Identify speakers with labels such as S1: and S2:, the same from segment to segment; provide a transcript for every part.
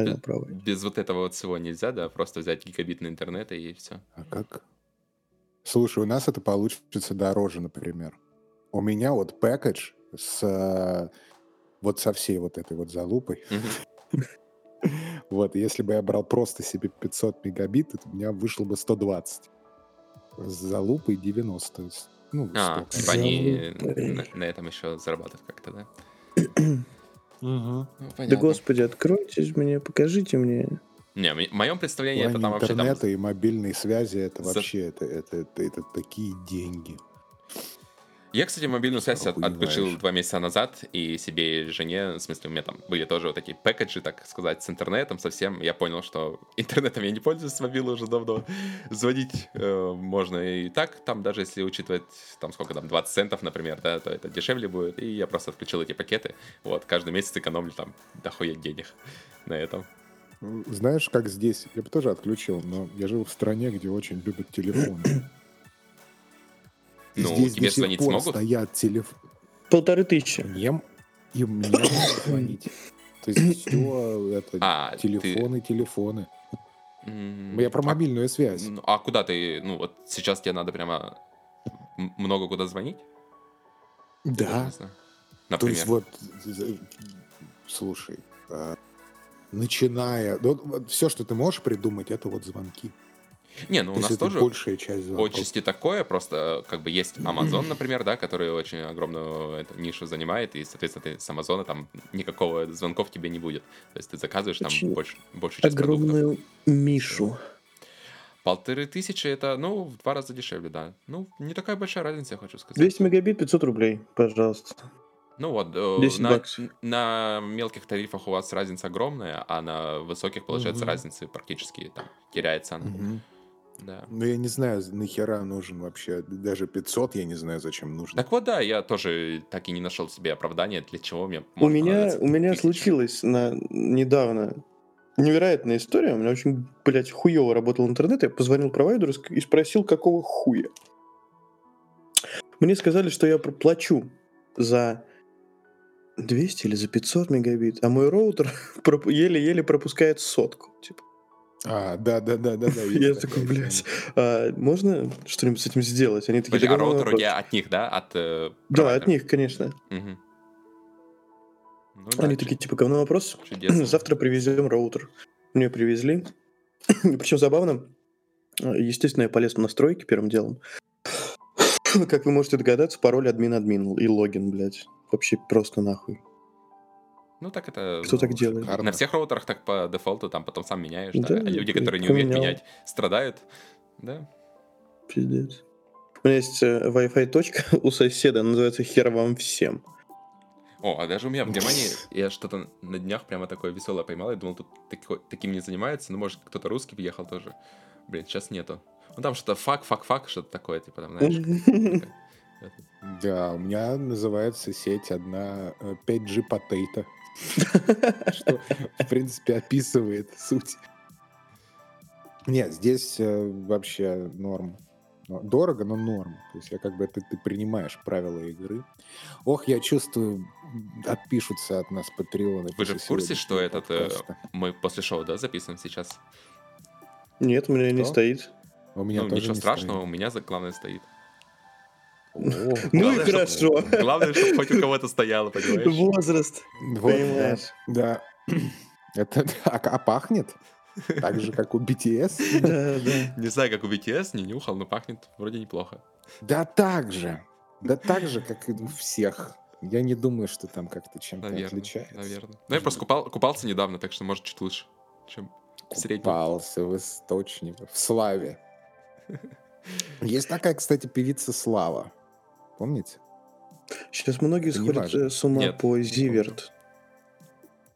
S1: нормально проводит.
S2: Без вот этого вот всего нельзя, да? Просто взять гигабитный интернет и все.
S3: А как? Слушай, у нас это получится дороже, например. У меня вот пэкэдж с вот со всей вот этой вот залупой. Вот, если бы я брал просто себе 500 мегабит, это у меня вышло бы 120. С залупой 90. Ну,
S2: А, типа они на этом еще зарабатывают как-то, да? Ну,
S1: Да господи, откройтесь мне, покажите мне.
S2: Не, в моем представлении это там вообще там
S3: интернета и мобильной связи это
S2: за-
S3: вообще это, это, это, это такие деньги.
S2: Я, кстати, мобильную связь от- отключил два месяца назад, и себе и жене, в смысле, у меня там были тоже вот такие пэкэджи, так сказать, с интернетом совсем. Я понял, что интернетом я не пользуюсь с мобилы уже давно. Звонить э, можно и так, там даже если учитывать, там сколько там, 20 центов, например, да, то это дешевле будет. И я просто отключил эти пакеты. Вот, каждый месяц экономлю там дохуя денег на этом.
S3: Знаешь, как здесь? Я бы тоже отключил, но я живу в стране, где очень любят телефоны.
S2: Ну,
S3: Здесь
S2: тебе
S3: до сих
S2: звонить
S3: пор
S2: смогут?
S3: стоят телефоны.
S1: Полторы тысячи.
S3: Мне, и мне могут звонить. То есть все это
S2: А, ты-
S3: телефоны, телефоны.
S2: М,
S3: Я про
S2: а-
S3: мобильную связь.
S2: Ну, А куда ты, ну вот сейчас тебе надо прямо много куда звонить?
S3: Да.
S2: знаю.
S3: То
S2: Например.
S3: есть вот, слушай, а, начиная, все, что ты можешь придумать, это вот звонки.
S2: Не, ну у
S3: То
S2: нас
S3: это
S2: тоже
S3: большая часть звонков.
S2: отчасти такое, просто как бы есть Amazon, например, да, который очень огромную эту нишу занимает, и, соответственно, ты с Амазона там никакого звонков тебе не будет. То есть ты заказываешь там
S1: Очень
S2: больше, большую часть продуктов.
S1: Огромную Мишу.
S2: Полторы тысячи это, ну, в два раза дешевле, да. Ну, не такая большая разница, я хочу сказать.
S1: 200 мегабит, 500 рублей, пожалуйста.
S2: Ну вот, э,
S1: 10
S2: на,
S1: баксов.
S2: на мелких тарифах у вас разница огромная, а на высоких, получается,
S3: Мгм.
S2: разницы практически там теряется она.
S3: Мгм.
S2: Да.
S3: Ну, я не знаю, нахера нужен вообще. Даже 500 я не знаю, зачем нужно.
S2: Так вот, да, я тоже так и не нашел себе оправдания, для чего мне
S1: У меня, у меня случилось на, недавно невероятная история. У меня очень, блядь, хуево работал интернет. Я позвонил провайдеру и спросил, какого хуя. Мне сказали, что я проплачу за 200 или за 500 мегабит, а мой роутер еле-еле пропускает сотку. Типа.
S3: А, да, да, да, да, да.
S1: Я такой, блядь, а можно что-нибудь с этим сделать? Они такие,
S2: а
S1: «Да говно
S2: роутер у
S1: вопрос».
S2: тебя от них, да? От, э,
S1: Да, от них, конечно.
S2: Ну
S1: Они такие, типа, говно вопрос. Завтра привезем роутер. Мне привезли. Причем забавно. Естественно, я полез в настройки первым делом. Как вы можете догадаться, пароль админ-админ и логин, блядь. Вообще просто нахуй.
S2: Ну так это...
S1: Кто
S2: ну,
S1: так делает?
S3: шикарно.
S2: На всех роутерах так по дефолту там потом сам меняешь, да?
S1: Да,
S2: А люди, которые не умеют
S1: поменял.
S2: менять, страдают. Да?
S1: Пиздец. У меня есть э, Wi-Fi точка у соседа, называется «Хер вам всем».
S2: О, а даже у меня в Германии я что-то на днях прямо такое веселое поймал. Я думал, тут тако- таким не занимается. Ну, может, кто-то русский въехал тоже. Блин, сейчас нету. Ну, там что-то fuck, fuck, fuck, что-то такое, типа там, знаешь.
S3: Да, у меня называется сеть одна э, 5G Potato. Что, в принципе, описывает суть. Нет, здесь э, вообще норм. Но Дорого, но норм. То есть я как бы ты, ты принимаешь правила игры. Ох, я чувствую, отпишутся от нас патреоны.
S2: Вы же в курсе, что этот, э,
S3: подкаста.
S2: Мы после шоу, да, записываем сейчас?
S1: Нет, у меня не
S3: Что?
S1: стоит.
S3: У меня
S2: ну,
S3: тоже
S2: ничего
S3: не
S2: страшного, у меня главное стоит.
S1: Ну и хорошо.
S2: Главное, чтобы хоть у кого-то стояло, понимаешь?
S1: Возраст.
S3: Вот,
S1: Понимаешь.
S3: да. да. Это а, а пахнет так же, как у BTS.
S1: Да, да.
S2: Не знаю, как у BTS, не нюхал, но пахнет вроде неплохо.
S3: Да так же. Да так же, как и у всех. Я не думаю, что там как-то чем-то
S2: Наверное,
S3: отличается.
S2: наверное. Ну, я просто купал, купался недавно, так что, может, чуть лучше, чем в среднем.
S3: Купался в источнике, в славе. Есть такая, кстати, певица Слава. Помните?
S1: Сейчас многие сходят э, с ума
S2: Нет,
S1: по Зиверт.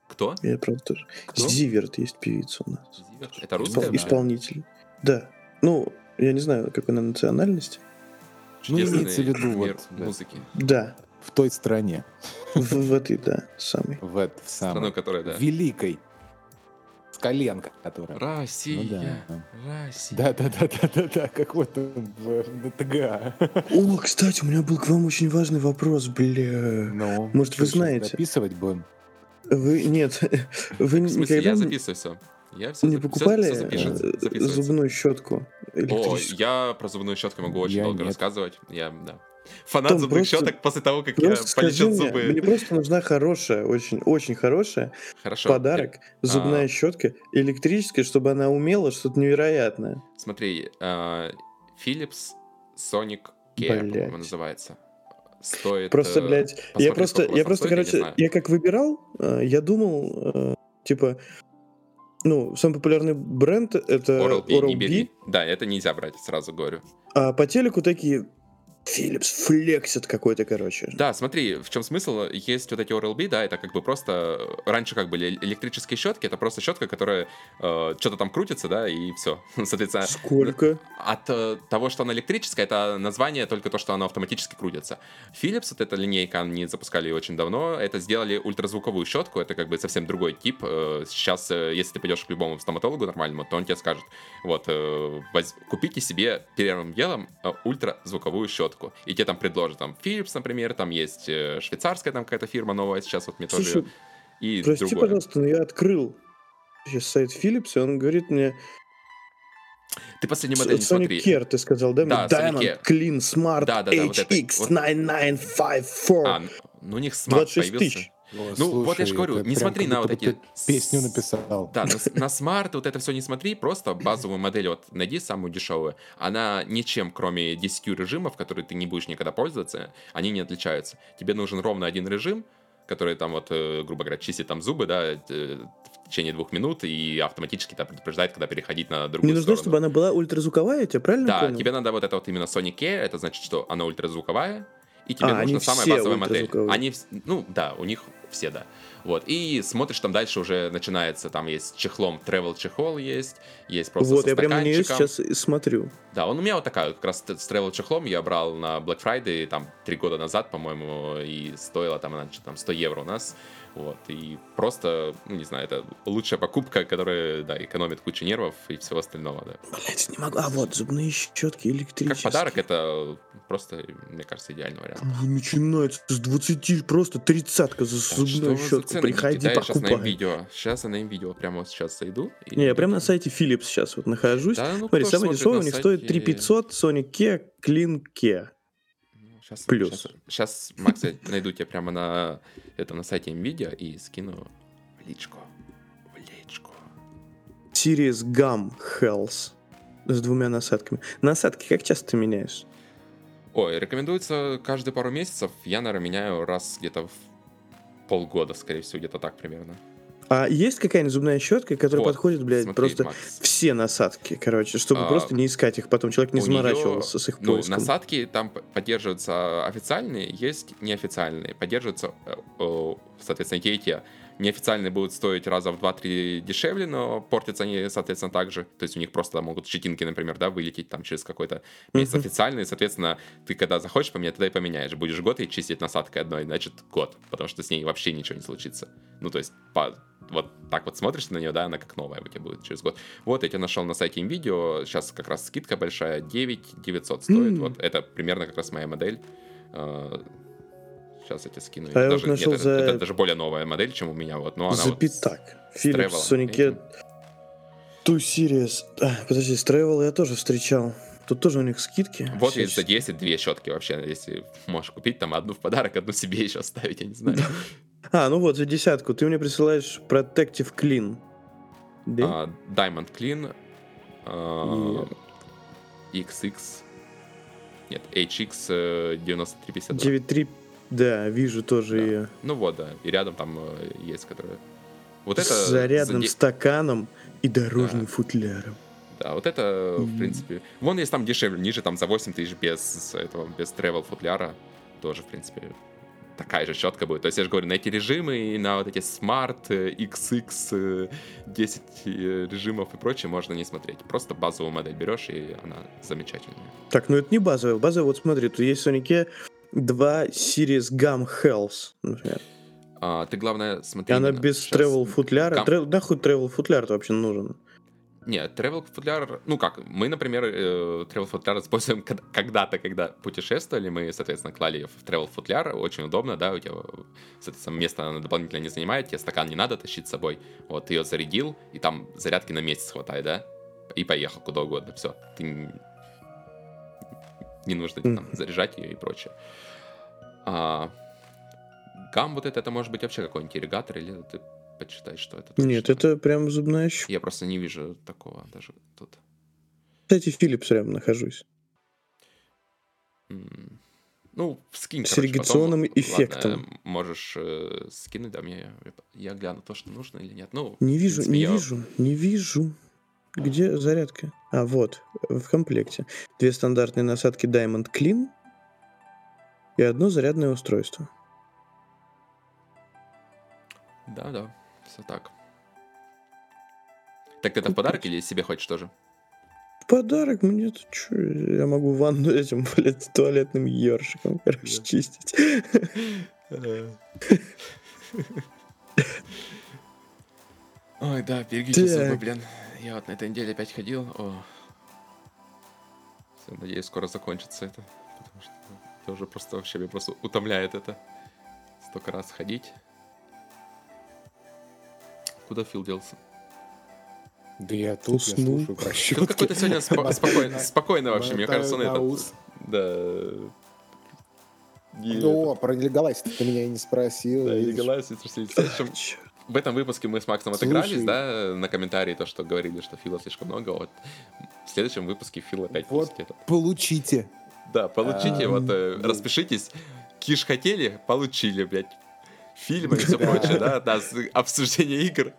S2: Кто?
S1: Я.
S2: Кто?
S1: Зиверт есть певица у нас.
S2: Зиверт? Это
S1: Испол-
S2: русская? да?
S1: Исполнитель. Да. Ну, я не знаю, какой она национальность.
S2: Чудесный
S3: имеется в виду
S2: мир
S3: вот, да.
S2: музыки.
S1: Да.
S3: В той стране.
S1: В, в этой, да, самой.
S3: В, этой в самой.
S2: которая, да.
S3: Великой. С коленка, которая.
S2: Россия.
S3: Ну
S2: Россия.
S3: Да, да, да, да, да, да, как вот он в в ДТГ.
S1: О, кстати, у меня был к вам очень важный вопрос, бля.
S3: Ну,
S1: Может, вы знаете?
S3: Записывать будем.
S1: Вы, нет, вы
S2: В смысле,
S1: никогда
S2: я
S1: не-
S2: записываю все. Я все
S1: не покупали
S2: все запишется,
S1: э, зубную щетку
S2: О, я про зубную щетку могу очень
S3: Я
S2: долго
S3: нет.
S2: рассказывать. Я, да. Фанат
S1: Том,
S2: зубных
S1: просто-
S2: щеток после того, как я полечил
S1: мне,
S2: зубы.
S1: мне просто нужна хорошая, очень, очень хорошая
S2: Хорошо.
S1: подарок, зубная
S2: а.
S1: щетка электрическая, чтобы она умела что-то невероятное.
S2: Смотри, э, Philips Sonic Care, по-моему,
S1: Блядь.
S2: называется. Стоит...
S1: Просто,
S2: э,
S1: блядь, я просто, я просто,
S2: стоит, я
S1: короче,
S2: знаю.
S1: я как выбирал, э, я думал, э, типа, ну, самый популярный бренд это
S2: Oral-B,
S1: Oral-B.
S2: Да, это нельзя брать, сразу говорю.
S1: а по телеку такие Philips флексит какой-то, короче.
S2: Да, смотри, в чем смысл? Есть вот эти Oral-B, да, это как бы просто... Раньше как были электрические щетки, это просто щетка, которая э, что-то там крутится, да, и все. Соответственно,
S1: Сколько?
S2: от э, того, что она электрическая, это название только то, что она автоматически крутится. Philips, вот эта линейка, они запускали ее очень давно, это сделали ультразвуковую щетку, это как бы совсем другой тип. Э, Сейчас, э, если ты пойдешь к любому стоматологу нормальному, то он тебе скажет, вот, э, воз- купите себе первым делом э, ультразвуковую щетку. И тебе там предложат, там, Philips, например, там есть э, швейцарская там какая-то фирма новая сейчас, вот мне тоже
S1: Слушай,
S2: её- и
S1: прости,
S2: другое.
S1: пожалуйста, но я открыл сейчас сайт Philips, и он говорит мне,
S2: Ты последнюю модель не
S1: Sonic
S2: смотри.
S1: Care, ты сказал, да?
S2: Да,
S1: Мне
S2: Sonic
S1: Diamond
S2: Care.
S1: Clean Smart
S2: Да, да, да, вот это- вот.
S1: HX9954.
S2: А, ну у них смарт
S1: 26
S2: появился.
S1: тысяч.
S3: О,
S2: Ну, вот я ж
S3: слушай,
S2: говорю, не смотри на вот эти
S3: Песню написал.
S2: Да, на, на смарт вот это все не смотри, просто базовую модель вот найди самую дешевую. Она ничем, кроме 10 режимов, которые ты не будешь никогда пользоваться, они не отличаются. Тебе нужен ровно один режим, который там вот, э, грубо говоря, чистит там зубы, да, э, в течение двух минут и автоматически там предупреждает, когда переходить на другую
S1: Мне нужно,
S2: сторону.
S1: чтобы она была ультразвуковая, я тебя правильно
S2: Да,
S1: понял?
S2: тебе надо вот это вот именно Sonic Care, это значит, что она ультразвуковая, и тебе
S1: А, они
S2: нужна самая базовая модель. Они, ну да, у них все, да. Вот, и смотришь, там дальше уже начинается, там есть чехлом, travel чехол есть, есть просто
S1: вот, я прямо на нее сейчас и смотрю.
S2: Да, он у меня вот такая, как раз с travel чехлом я брал на Black Friday, там, три года назад, по-моему, и стоила там она там 100 евро у нас. Вот, и просто, ну, не знаю, это лучшая покупка, которая, да, экономит кучу нервов и всего остального, да.
S1: Блять, не могу. А вот, зубные щетки электрические.
S2: Как подарок это просто, мне кажется, идеальный вариант.
S1: Начинается с 20, просто тридцатка за зубную
S2: что
S1: щетку. Приходи?
S2: Да, я сейчас на
S1: покупай.
S2: видео. Сейчас на видео прямо вот сейчас зайду. и-
S1: Не, я прям на сайте Philips сейчас вот нахожусь.
S2: Да, ну,
S1: Смотри, самый дешевый у них
S2: сайте-
S1: стоит 3500 Sonic Care Clean Care.
S2: Сейчас,
S1: Плюс.
S2: Сейчас, Макс, я найду тебя прямо на, это, на сайте NVIDIA и скину в личку. В личку.
S1: Series Gum Health. С двумя насадками. Насадки как часто ты меняешь?
S2: Ой, рекомендуется каждые пару месяцев. Я, наверное, меняю раз где-то в полгода, скорее всего, где-то так примерно.
S1: А есть какая-нибудь зубная щетка, которая
S2: Вот,
S1: подходит, блядь,
S2: Смотри,
S1: просто
S2: Макс.
S1: все насадки, короче, чтобы
S2: А,
S1: просто не искать их, потом человек не заморачивался с их
S2: Ну,
S1: поиском.
S2: насадки там поддерживаются официальные, есть неофициальные. Поддерживаются, э, э, соответственно, те и те. Неофициальные будут стоить раза в 2-3 дешевле, но портятся они, соответственно, так же. То есть у них просто могут щетинки, например, да, вылететь там через какой-то месяц
S1: Мгм.
S2: официальные. Соответственно, ты когда захочешь поменять, тогда и поменяешь. Будешь год и чистить насадкой одной, значит, год. Потому что с ней вообще ничего не случится. Ну, то есть, по- вот так вот смотришь на нее, да, она как новая у тебя будет через год. Вот, я тебя нашел на сайте NVIDIA, сейчас как раз скидка большая, 9 900 стоит.
S1: М.
S2: Вот это примерно как раз моя модель. Сейчас я тебе скину.
S1: А я
S2: даже,
S1: вот нашел
S2: это,
S1: за-
S2: это даже более новая модель, чем у меня. Вот, но она
S1: За
S2: вот
S1: пятак. Philips Sonic Two Series. А, подожди, с Travel я тоже встречал. Тут тоже у них скидки.
S2: Вот есть за
S1: всяческие.
S2: 10 две щетки вообще, если можешь купить там одну в подарок, одну себе еще оставить, я не знаю.
S1: А, ну вот, за десятку. Ты мне присылаешь Protective Clean. Да?
S2: А, Diamond Clean, а, XX, нет, HX э, 9352.
S1: 9.3, да, вижу тоже
S2: Да.
S1: ее.
S2: Ну вот, да, и рядом там э, есть, которые... Вот это...
S1: С
S2: за
S1: зарядным
S2: де-
S1: стаканом и дорожным
S2: Да.
S1: футляром.
S2: Да, вот это, в
S1: Мгм.
S2: принципе... Вон есть там дешевле, ниже, там за 8 тысяч без этого, без travel футляра. Тоже, в принципе, такая же щетка будет. То есть, я же говорю, на эти режимы и на вот эти Smart, XX, э, 10 э, режимов и прочее можно не смотреть. Просто базовую модель берешь, и она замечательная.
S1: Так, ну это не базовая. Базовая, вот смотри, тут есть в Sonic 2 Series Gum Health, например.
S2: А, ты, главное,
S1: И
S2: смотри...
S1: она
S2: именно
S1: без travel футляра.
S2: Гам-
S1: Трев- Нахуй travel футляр вообще нужен?
S2: Нет, travel футляр, ну как, мы, например, э, travel футляр используем когда-то, когда путешествовали, мы, соответственно, клали ее в travel футляр, очень удобно, да, у тебя, соответственно, место она дополнительно не занимает, тебе стакан не надо тащить с собой, вот, ты ее зарядил, и там зарядки на месяц хватает, да, и поехал куда угодно, все, ты не, нужно там, заряжать ее и прочее. А, гам вот это, это может быть вообще какой-нибудь ирригатор, или ты почитать, что это?
S1: Нет,
S2: точно?
S1: это прям зубная щетка.
S2: Я просто не вижу такого даже тут.
S1: Кстати, Philips рядом нахожусь.
S2: М, Ну, скинь,
S1: С
S2: короче,
S1: ирригационным
S2: потом.
S1: эффектом.
S2: Ладно, можешь э, скинуть, да, мне я гляну то, что нужно или нет. Ну,
S1: Не вижу,
S2: принципе,
S1: не
S2: я-
S1: вижу, не вижу. Где зарядка? А, вот, в комплекте. Две стандартные насадки Diamond Clean и одно зарядное устройство.
S2: Да, да, все так. Так ты это в подарок или себе хочешь тоже?
S1: В подарок мне тут чё, я могу ванну этим, блядь, туалетным ёршиком, короче,
S2: Да.
S1: чистить.
S2: Ой, да, берегите зубы, блин. Я вот на этой неделе опять ходил. О. Всё, надеюсь, скоро закончится это. Потому что это уже просто вообще меня просто утомляет это. Столько раз ходить. Куда Фил делся?
S3: Да я тут, я
S1: Уснул.
S3: слушаю про
S2: Фил
S3: щетки.
S2: какой-то сегодня спо- спокойный, спокойный вообще. Мне
S3: Мотаю
S2: кажется, он
S3: на
S2: этот... Да.
S3: О, про легалайз ты меня и не спросил.
S2: Да, и
S3: видишь.
S2: В этом выпуске мы с Максом
S3: Слушай.
S2: отыгрались, да, на комментарии, то, что говорили, что Фила слишком много. Вот в следующем выпуске Фил опять
S3: Вот.
S2: пустит это.
S3: Получите.
S2: Да, получите,
S3: А,
S2: вот, э,
S3: ну.
S2: распишитесь. Киш хотели, получили, блядь. Фильмы и все прочее, да, да, обсуждение игр.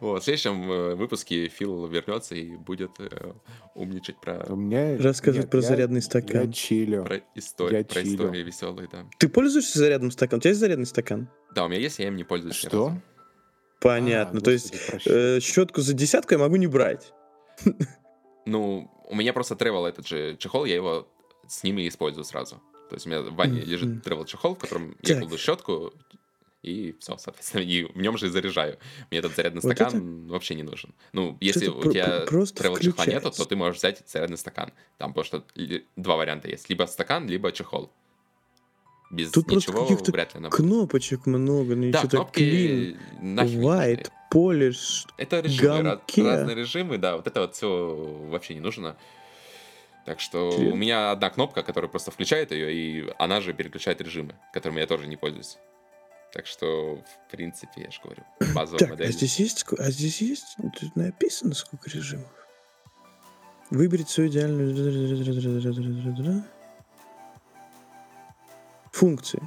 S2: Вот, в следующем э, выпуске Фил вернется и будет э, умничать про,
S3: У меня...
S1: Рассказывать
S3: Нет,
S1: про
S3: я-
S1: зарядный
S3: Я
S1: стакан.
S3: чилю.
S2: про историю,
S3: Я
S2: про
S3: чилю.
S2: истории веселые, да.
S1: Ты пользуешься зарядным стаканом? У тебя есть зарядный стакан?
S2: Да, у меня есть, я им не пользуюсь. ни
S3: Что?
S2: разу.
S1: Понятно.
S3: А,
S1: То есть э, щетку за десятку я могу не брать.
S2: Ну, у меня просто travel этот же чехол, я его с ними и использую сразу. То есть у меня в ванне
S1: Мгм.
S2: лежит travel чехол, в котором я
S1: Так.
S2: кладу щетку, и все, соответственно, и в нем же и заряжаю. Мне этот зарядный
S1: Вот
S2: стакан вообще не нужен. Ну, если
S1: это
S2: у тебя
S1: про- просто
S2: travel чехла нету, то ты можешь взять зарядный стакан. Там ли- два варианта есть. Либо стакан, либо чехол. Без
S1: Тут просто
S2: ничего
S1: каких-то
S2: вряд ли она будет.
S1: Кнопочек много, ну
S2: Да,
S1: что-то
S2: кнопки
S1: white, polish.
S2: Это режимы, раз- разные режимы, да, вот это вот все вообще не нужно. Так что
S1: Интересно.
S2: у меня одна кнопка, которая просто включает ее, и она же переключает режимы, которыми я тоже не пользуюсь. Так что, в принципе, я же говорю, базовая
S1: Так,
S2: модель.
S1: а здесь есть, а здесь есть, тут написано сколько режимов. Выберите свою идеальную функции.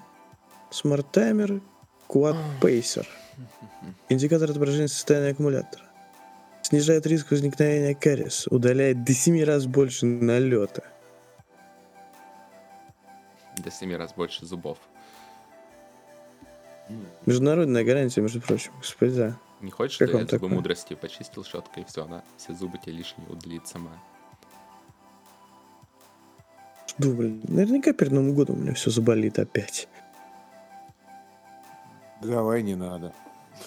S1: Смарт таймер, Quad Pacer. Индикатор отображения состояния аккумулятора. Снижает риск возникновения кариеса. Удаляет до 7 раз больше налета.
S2: До 7 раз больше зубов.
S1: Международная гарантия, между прочим, господа.
S2: Не хочешь,
S1: Как
S2: что я зубы
S1: такое?
S2: мудрости почистил щеткой, и все, она все зубы тебе лишние удалит сама.
S1: Жду, блин. Наверняка перед Новым годом у меня все заболит опять.
S3: Давай не надо.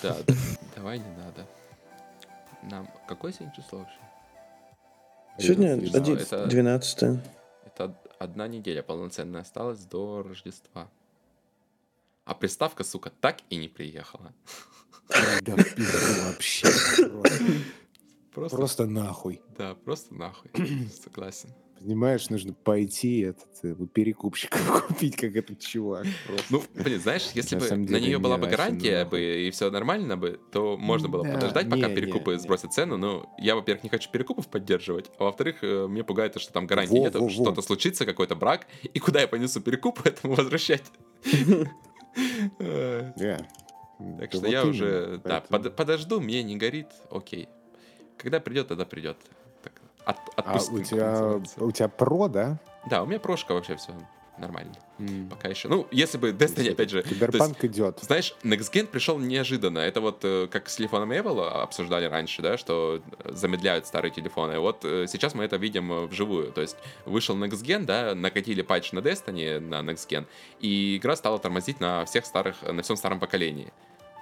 S2: Да, да, давай не надо. Нам... Какое сегодня число вообще?
S1: Сегодня
S3: Не знаю,
S1: 11,
S2: это-
S1: 12
S2: Это од- одна неделя полноценная осталась до Рождества. А приставка, сука, так и не приехала.
S3: Да вообще. Просто,
S2: Просто
S3: нахуй.
S2: да, просто нахуй. Согласен.
S3: Понимаешь, нужно пойти этот э, у перекупщика купить, как этот чувак. Просто.
S2: Ну, блин, знаешь, если
S3: На
S2: бы на нее была
S3: не
S2: бы гарантия бы и все нормально бы, то можно было
S3: Да,
S2: подождать, пока
S3: не,
S2: перекупы
S3: не, не.
S2: сбросят цену. Но я, во-первых, не хочу перекупов поддерживать, а во-вторых, э, мне пугает то, что там гарантии
S3: Во,
S2: нет,
S3: во, во.
S2: что-то случится, какой-то брак, и куда я понесу перекуп, этому возвращать. Э. Так что я уже, да, подожду, мне не горит, окей. Когда придет, тогда придет. От-
S3: А
S2: отпустим,
S3: у
S2: как
S3: тебя, у тебя про, да?
S2: Да, у меня прошка вообще все нормально. Пока еще. Ну, если бы Destiny, опять же, то есть,
S3: Киберпанк идет.
S2: знаешь, Next Gen пришел неожиданно. Это вот э, как с телефоном Apple обсуждали раньше, да, что э, замедляют старые телефоны. Вот э, сейчас мы это видим вживую. То есть вышел Next Gen, да, накатили патч на Destiny, на Next Gen, и игра стала тормозить на всех старых, на всем старом поколении.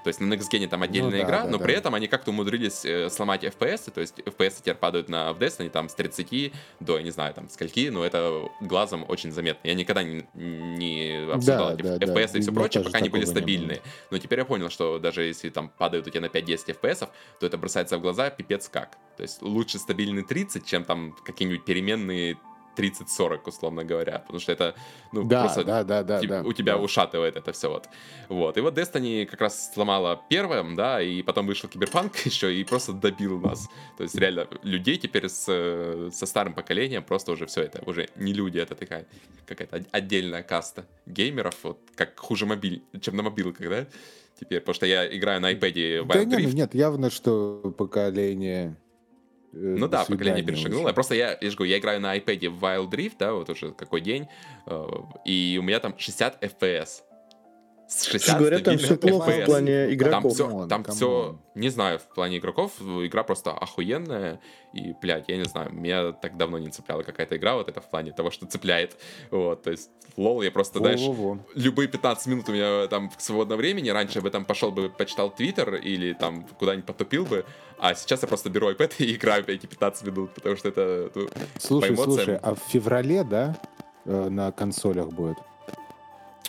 S2: То есть на Next Gen там отдельная
S3: Ну да,
S2: игра,
S3: да,
S2: но
S3: да.
S2: при этом они как-то умудрились э, сломать FPS, то есть FPS теперь падают на в Destiny там с 30 до, я не знаю, там скольки, но это глазом очень заметно. Я никогда не, не обсуждал
S3: Да,
S2: эти
S3: да, да.
S2: FPS и
S3: У
S2: все прочее, пока они были стабильные. Но теперь я понял, что даже если там падают у тебя на 5-10 FPS, то это бросается в глаза пипец как. То есть лучше стабильный 30, чем там какие-нибудь переменные 30-40, условно говоря. Потому что это, ну,
S3: Да,
S2: просто
S3: да, да, да,
S2: типа,
S3: да.
S2: у тебя
S3: да.
S2: ушатывает это все вот. Вот. И вот Destiny как раз сломала первым, да, и потом вышел Киберпанк еще и просто добил нас. То есть реально людей теперь с, со старым поколением просто уже все это, уже не люди, это такая какая-то от- отдельная каста геймеров, вот как хуже мобиль, чем на мобилках, да? Теперь, потому что я играю на iPad
S3: Да
S2: Wild
S3: не, ну
S2: Rift.
S3: нет, явно, что поколение... э,
S2: Ну да, поколение перешагнуло. Просто я, я же говорю, я играю на iPad в Wild Rift, да, вот уже какой день, э, и у меня там 60 FPS. С 60
S1: говорят, там всё плохо в
S2: FPS.
S1: плане
S2: Там
S1: игроков.
S2: все,
S3: Come on,
S2: там
S3: come on.
S2: все, не знаю, в плане игроков, игра просто охуенная, и, блядь, я не знаю, меня так давно не цепляла какая-то игра, вот это в плане того, что цепляет, вот, то есть, лол, я просто, знаешь,
S3: Во-во-во.
S2: любые 15 минут у меня там свободного времени. Раньше я бы там пошел бы, почитал Твиттер или там куда-нибудь потупил бы. А сейчас я просто беру iPad и играю эти 15 минут, потому что это... ну,
S3: Слушай, слушай, а в феврале, да, э, на консолях будет?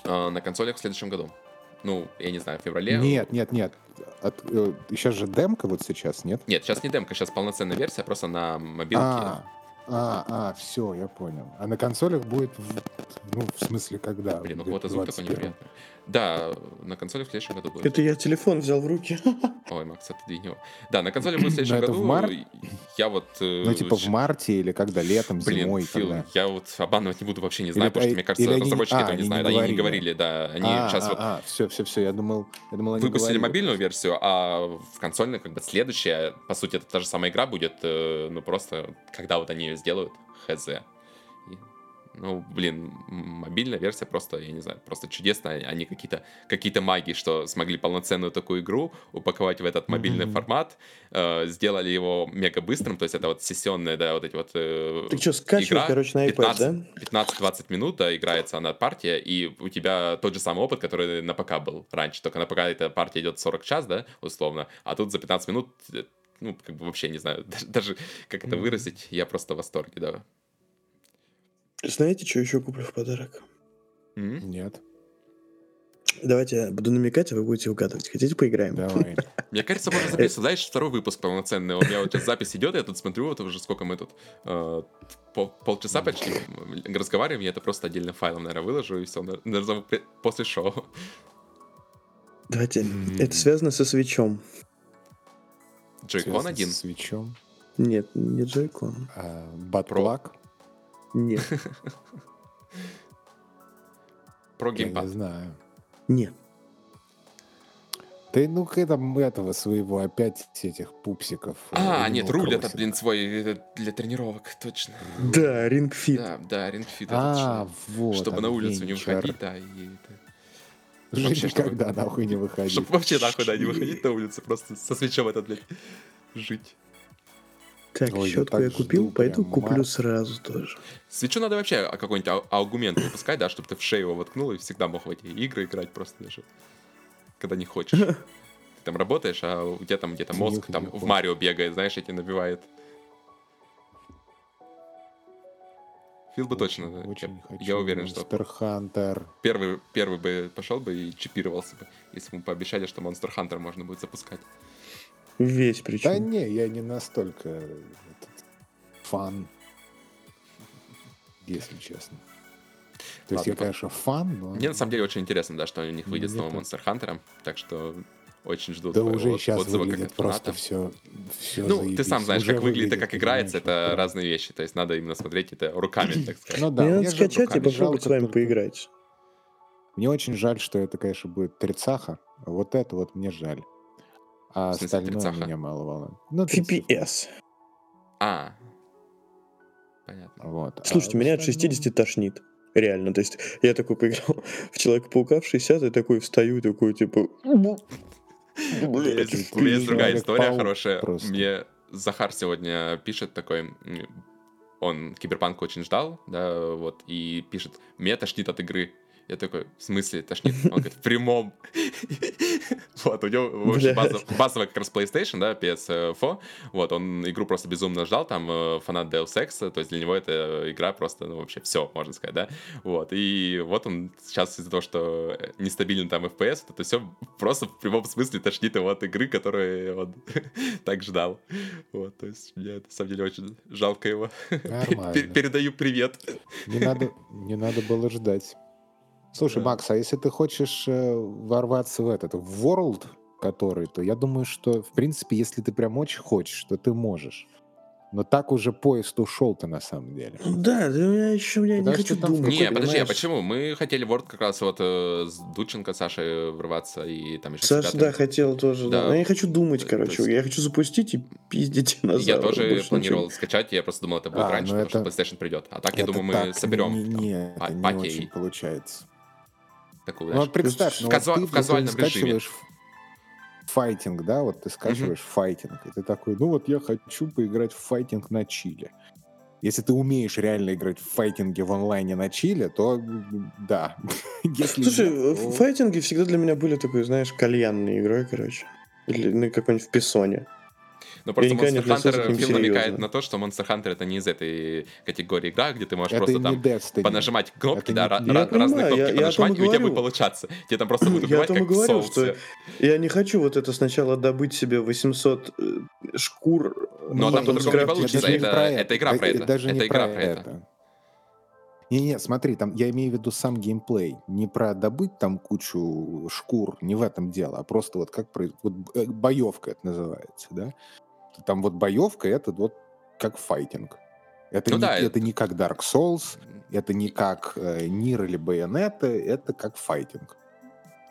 S2: А, на консолях в следующем году. Ну, я не знаю, в феврале...
S3: Нет, нет, нет. От, э, сейчас же демка вот сейчас, нет?
S2: Нет, сейчас не демка, сейчас полноценная версия, просто на мобилке.
S3: А, а, а, все, я понял. А на консолях будет, в- ну, в смысле, когда?
S2: Блин, ну вот звук такой
S3: 21-м?
S2: неприятный. Да, на консоли в следующем году будет.
S1: Это я телефон взял в руки.
S2: Ой, Макс, отодвинь его. Да, на консоли будет в следующем
S3: Но это в
S2: году.
S3: мар-
S2: Я вот... э,
S3: Ну, типа в марте или когда, летом,
S2: Блин,
S3: зимой,
S2: Фил,
S3: когда?
S2: я вот обманывать не буду, вообще не знаю, потому что,
S3: а,
S2: мне кажется, разработчики
S3: а,
S2: этого не
S3: они не
S2: знают. Они не
S3: говорили.
S2: да. Они
S3: а,
S2: сейчас
S3: а,
S2: вот
S3: а, все, все, все, я думал, я думал, они
S2: выпустили мобильную версию, а в консольной как бы следующая, по сути, это та же самая игра будет, э, ну просто, когда вот они сделают, хз. И, Ну, блин, мобильная версия просто, я не знаю, просто чудесная. Они какие-то какие магии, что смогли полноценную такую игру упаковать в этот мобильный
S3: Мгм.
S2: формат, э, сделали его мега быстрым, то есть это вот сессионная, да, вот эти вот... э,
S1: Ты что, скачиваешь,
S2: игра
S1: короче, на iPad, да?
S2: 15-20 минут, да, играется она партия, и у тебя тот же самый опыт, который на ПК был раньше. Только на ПК эта партия идет 40 час, да, условно, а тут за 15 минут, э, ну, как бы вообще не знаю, даже, даже как это выразить, я просто в восторге, да.
S1: Знаете, что еще куплю в подарок?
S2: М?
S3: Нет,
S1: Давайте я буду намекать, а вы будете угадывать. Хотите, поиграем?
S3: давай.
S2: Мне кажется, можно записывать, знаешь, второй выпуск полноценный. У меня вот сейчас запись идет, я тут смотрю, вот уже сколько мы тут, э, пол- полчаса почти разговариваем, я это просто отдельным файлом, наверное, выложу, и все, после шоу.
S1: Давайте. Это связано со свечом.
S2: Джойкон один.
S3: С свечом.
S1: Нет, не джойкон.
S3: А. Plug?
S1: Нет,
S2: Про геймпад.
S3: не знаю.
S1: нет.
S3: Ты ну-ка там этого своего опять этих пупсиков. э,
S2: А, нет, руль это, блин, свой э, для тренировок, точно.
S1: Да, Fit.
S2: Да, да, рингфит
S3: А, вот.
S2: Чтобы на улицу не выходить, да, и это.
S3: Жить
S2: Вообще, чтобы-
S3: никогда нахуй не выходить.
S2: Чтобы вообще нахуй, да, не выходить на улицу, просто со свечом этот, блядь, жить.
S1: Так,
S3: Ой, я
S1: щетку
S3: так
S1: я купил,
S3: жду
S1: пойду
S3: прям
S1: куплю
S3: март.
S1: сразу тоже.
S2: Свечу надо вообще а, какой-нибудь ау- аргумент выпускать, да, чтобы ты в шею его воткнул и всегда мог в эти игры играть просто даже, когда не хочешь. Ты там работаешь, а у тебя там где-то мозг там в. Марио бегает, знаешь, эти набивает. Фил бы точно, да,
S3: Очень
S2: я-
S3: хочу
S2: я уверен, что
S3: Monster Hunter.
S2: первый, первый бы пошел бы и чипировался бы, если бы пообещали, что Monster Hunter можно будет запускать.
S1: Весь
S3: Да
S1: причем.
S3: не, я не настолько этот, фан, если честно. То есть
S2: Ладно,
S3: я,
S2: по-
S3: конечно, фан, но...
S2: Мне на самом деле очень интересно, да, что у них выйдет с
S3: Мне
S2: новым
S3: тоже.
S2: Monster Hunter, так что очень жду
S3: Да уже
S2: от-
S3: сейчас
S2: отзыва как
S3: выглядит
S2: от
S3: просто все, все
S2: Ну, ты сам знаешь, как выглядит и как играется, это разные вещи. То есть надо именно смотреть это руками, так сказать.
S3: Ну да,
S1: Мне надо скачать и попробовать с вами поиграть.
S3: Мне очень жаль, что это, конечно, будет трицаха. Вот это вот мне жаль. А
S2: смысле
S3: остальное
S2: трицаха?
S3: меня мало волнует. Ну.
S1: FPS.
S2: А, понятно.
S3: Вот.
S1: Слушайте,
S3: А
S1: меня от
S3: остальное-
S1: 60 тошнит. Реально, то есть я такой поиграл в Человека-паука в 60, и такой встаю, такой, типа...
S2: У меня есть- другая история хорошая. Мне Захар сегодня пишет такой, он Киберпанк очень ждал, да, вот, и пишет, меня тошнит от игры. Я такой, в смысле тошнит? Он говорит, в прямом. Вот, у него в общем, базовая как раз PlayStation, да, PS4. Вот, он игру просто безумно ждал, там э, фанат Deus Ex, то есть для него эта игра просто, ну, вообще все, можно сказать, да. Вот, и вот он сейчас из-за того, что нестабильный там FPS, это все просто в прямом смысле тошнит его от игры, которую он так ждал. Вот, то есть мне на самом деле очень жалко его.
S3: Нормально.
S2: Пер- Передаю привет.
S3: Не надо, не надо было ждать. Слушай,
S2: Да.
S3: Макс, а если ты хочешь э, ворваться в этот, в World, который, то я думаю, что, в принципе, если ты прям очень хочешь, то ты можешь. Но так уже поезд ушел-то на самом деле.
S1: Да, да у меня еще я не хочу думать.
S2: Не, подожди, а почему? Мы хотели в Word как раз вот э, с Дудченко, Сашей врываться и там еще
S1: Саша, да, хотел тоже, да.
S2: Да.
S1: Но я не хочу думать,
S2: То- то
S1: короче.
S2: есть-
S1: Я хочу запустить и пиздить назад.
S2: Я тоже планировал
S1: ничего.
S2: скачать, я просто думал, это будет
S3: А,
S2: раньше,
S3: ну
S2: потому
S3: это-
S2: что PlayStation придет. А так, я
S3: Это
S2: думаю, мы
S3: так
S2: соберем
S3: Не,
S2: там
S3: не, не очень получается.
S2: Такую,
S3: Ну
S2: знаешь,
S3: вот представь, ну
S2: в, казу-
S3: вот ты,
S2: в казуальном
S3: ты
S2: режиме.
S3: файтинг, да, вот ты скачиваешь файтинг, и ты такой, ну вот я хочу поиграть в файтинг на чиле. Если ты умеешь реально играть в файтинге в онлайне на чиле, то да. Если
S1: Слушай,
S3: нет,
S1: э,
S3: то-
S1: файтинги всегда для меня были такой, знаешь, кальянной игрой, короче. Или ну, какой-нибудь в песоне.
S2: Но просто Monster Hunter фильм намекает на то, что Monster Hunter это не из этой категории игра, где ты можешь
S3: это
S2: просто там
S3: Destiny.
S2: понажимать кнопки,
S3: Это
S2: да,
S3: не-
S2: ра-
S3: Я
S2: ра- разные
S1: я-
S2: кнопки
S1: я
S2: понажимать,
S1: и
S2: и у тебя будет получаться. Тебе там просто будут
S1: Я
S2: убивать,
S1: и
S2: как в
S1: говорю, что
S2: соусе.
S1: я не хочу вот это сначала добыть себе 800 э, шкур,
S2: Но
S1: а
S2: там
S1: потом
S2: по-другому не получится, это- это игра про это.
S3: Даже
S2: Это игра
S3: про
S2: это.
S3: Не-не, смотри, там я имею в виду сам геймплей. Не про добыть там кучу шкур, не в этом дело, а просто вот как вот э, боевка это называется, да? Там вот боевка это вот как файтинг. Это,
S2: Ну
S3: не,
S2: да,
S3: это
S2: это-
S3: не как Dark Souls, это не как э, Нир или Bayonetta, это как файтинг.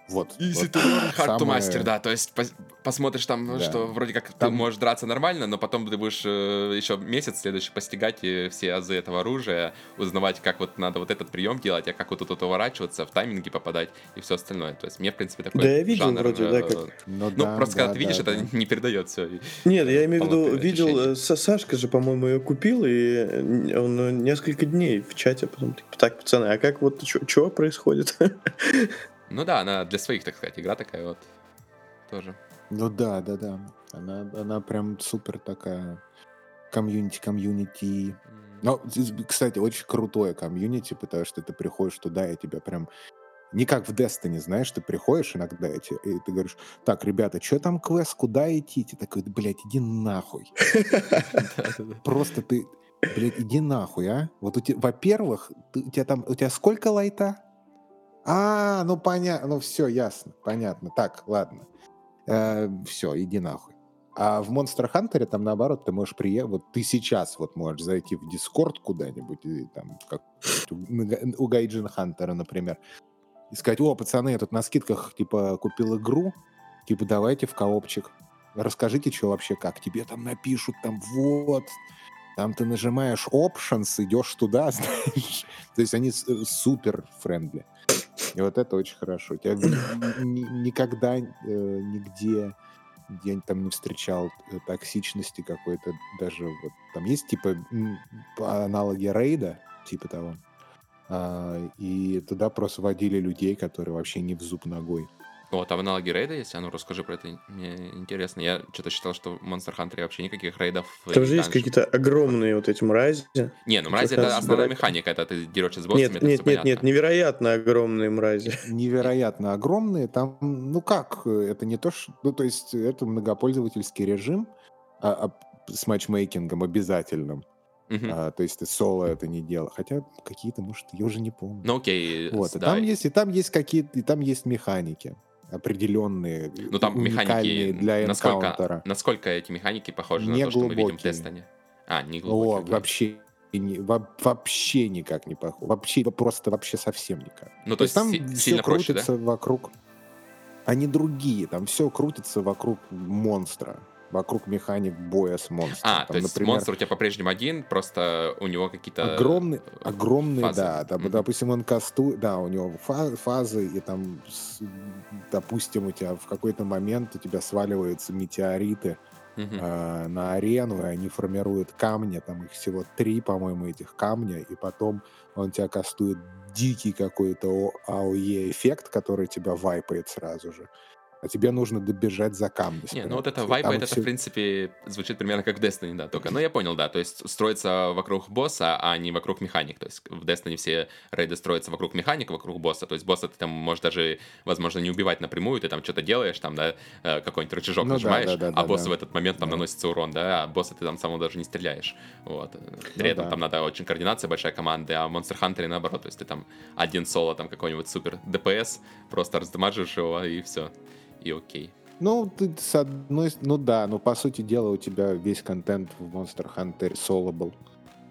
S3: Вот.
S2: Easy
S3: вот
S2: to learn, hard to master, да, то есть пос- посмотришь там, ну,
S3: Да.
S2: что вроде как ты
S3: Там-
S2: можешь драться нормально, но потом ты будешь э, еще месяц следующий постигать все азы этого оружия, узнавать, как вот надо вот этот прием делать, а как вот тут уворачиваться, в тайминги попадать и все остальное. То есть мне, в принципе, такой
S1: Да, я видел
S2: жанр,
S1: вроде, да,
S2: э,
S1: как-
S3: Ну,
S2: Ну,
S3: да,
S2: просто когда
S3: да,
S2: ты видишь,
S3: да,
S2: это
S3: да.
S2: не передает все.
S1: Нет, я имею в виду, видел, э, Са- Сашка же, по-моему, ее купил, и он несколько дней в чате потом, типа, так, пацаны, а как вот, что происходит?
S2: Ну да, она для своих, так сказать, игра такая вот тоже.
S3: Ну да, да, да. Она, она прям супер такая комьюнити, комьюнити.
S2: М.
S3: Но, кстати, очень крутое комьюнити, потому что ты приходишь туда, и тебя прям... Не как в Destiny, знаешь, ты приходишь иногда, и, и ты говоришь, так, ребята, что там квест, куда идти? Ты такой, «Да, блядь, иди нахуй. Просто ты, блядь, иди нахуй, а? Вот у тебя, во-первых, у тебя там, у тебя сколько лайта? А, ну понятно, ну все, ясно, понятно. Так, ладно. все, иди нахуй. А в Monster Hunter там наоборот, ты можешь приехать, вот ты сейчас вот можешь зайти в Discord куда-нибудь, и там как у Гайджин Хантера, например, и сказать, о, пацаны, я тут на скидках, типа, купил игру, типа, давайте в коопчик. Расскажите, что вообще как. Тебе там напишут, там, вот, там ты нажимаешь options, идешь туда, знаешь. То есть они э, супер friendly. И вот это очень хорошо. Я ни- ни- никогда э, нигде я там не встречал э, токсичности какой-то. Даже вот там есть типа аналоги рейда, типа того. А, и туда просто водили людей, которые вообще не в зуб ногой.
S2: Вот, там аналоги рейда есть? А ну расскажи про это, мне интересно. Я что-то считал, что в Monster Hunter вообще никаких рейдов
S1: Там же есть какие-то огромные вот эти мрази.
S2: Не, ну мразь
S1: как
S2: это основная
S1: собирать.
S2: механика, это ты дерешься с боссами,
S1: Нет, нет, нет, нет, невероятно огромные мрази.
S3: невероятно огромные. Там, ну как, э, это не то, что... Ну, то есть это многопользовательский режим а, а, с матчмейкингом обязательным.
S2: Мгм.
S3: А, то есть ты соло это не делал. Хотя какие-то, может, я уже не помню.
S2: Ну окей,
S3: вот, и там есть, и там есть какие-то, и там есть механики определенные,
S2: Ну там механики,
S3: для
S2: насколько,
S3: энкаунтера.
S2: насколько эти механики похожи
S3: Не
S2: на то, что мы видим в
S3: глубокие.
S2: Destiny? А, не
S3: О,
S2: глубокие. окей.
S3: вообще, не- во- вообще никак не похоже. Вообще, просто вообще совсем никак.
S2: Ну то есть
S3: там
S2: си-
S3: все
S2: сильно проще, да?
S3: крутится вокруг. Они другие, там все крутится вокруг монстра, вокруг механик боя с монстром.
S2: А,
S3: Там,
S2: то есть
S3: например,
S2: монстр у тебя по-прежнему один, просто у него какие-то...
S3: огромный,
S2: э,
S3: огромный,
S2: фазы.
S3: да,
S2: Мгм.
S3: допустим, он кастует, да, у него фа- фазы, и там, допустим, у тебя в какой-то момент у тебя сваливаются метеориты
S2: Мгм.
S3: а, на арену, и они формируют камни, там их всего три, по-моему, этих камня, и потом он тебя кастует дикий какой-то АОЕ-эффект, который тебя вайпает сразу же. А тебе нужно добежать за камни.
S2: Не, ну вот это вайпа,
S3: там
S2: это,
S3: всё-
S2: в принципе, звучит примерно как в Destiny, да, только, ну, я понял, да, то есть строится вокруг босса, а не вокруг механик, то есть в Destiny все рейды строятся вокруг механик, вокруг босса, то есть босса ты там можешь даже, возможно, не убивать напрямую, ты там что-то делаешь, там, да, э, какой-нибудь рычажок
S3: Ну да,
S2: нажимаешь,
S3: да, да,
S2: а
S3: да,
S2: боссу
S3: да.
S2: в этот момент там
S3: Да.
S2: наносится урон, да, а босса ты там самого даже не стреляешь, вот. При
S3: Ну
S2: этом
S3: да.
S2: там надо очень координация, большая команда, а в Monster Hunter наоборот, то есть ты там один соло, там какой-нибудь супер ДПС, просто раздамажишь его, и все, и окей.
S3: Ну, ты с одной... Ну да, но по сути дела у тебя весь контент в Monster Hunter соло был.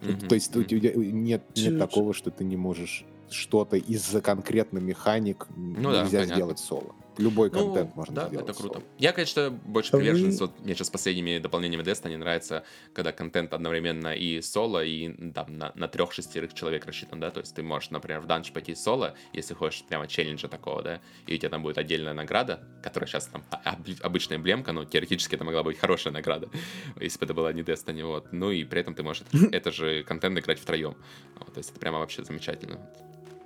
S2: Мгм,
S3: То есть у тебя нет, нет
S1: Чуть.
S3: такого, что ты не можешь что-то из-за конкретно механик
S2: Ну да,
S3: нельзя
S2: понятно.
S3: сделать соло. Любой
S2: Ну,
S3: контент можно
S2: да,
S3: сделать
S2: это круто.
S3: соло.
S2: Я, конечно, больше
S1: А вы-
S2: вот мне сейчас с последними дополнениями Destiny нравится, когда контент одновременно и соло, и там на, на трех-шестерых человек рассчитан, да, то есть ты можешь, например, в данж пойти соло, если хочешь прямо челленджа такого, да, и у тебя там будет отдельная награда, которая сейчас там а- об- обычная эмблемка, но теоретически это могла быть хорошая награда, если бы это была не Destiny, вот, ну и при этом ты можешь это, это же контент играть втроем, Вот, то есть это прямо вообще замечательно.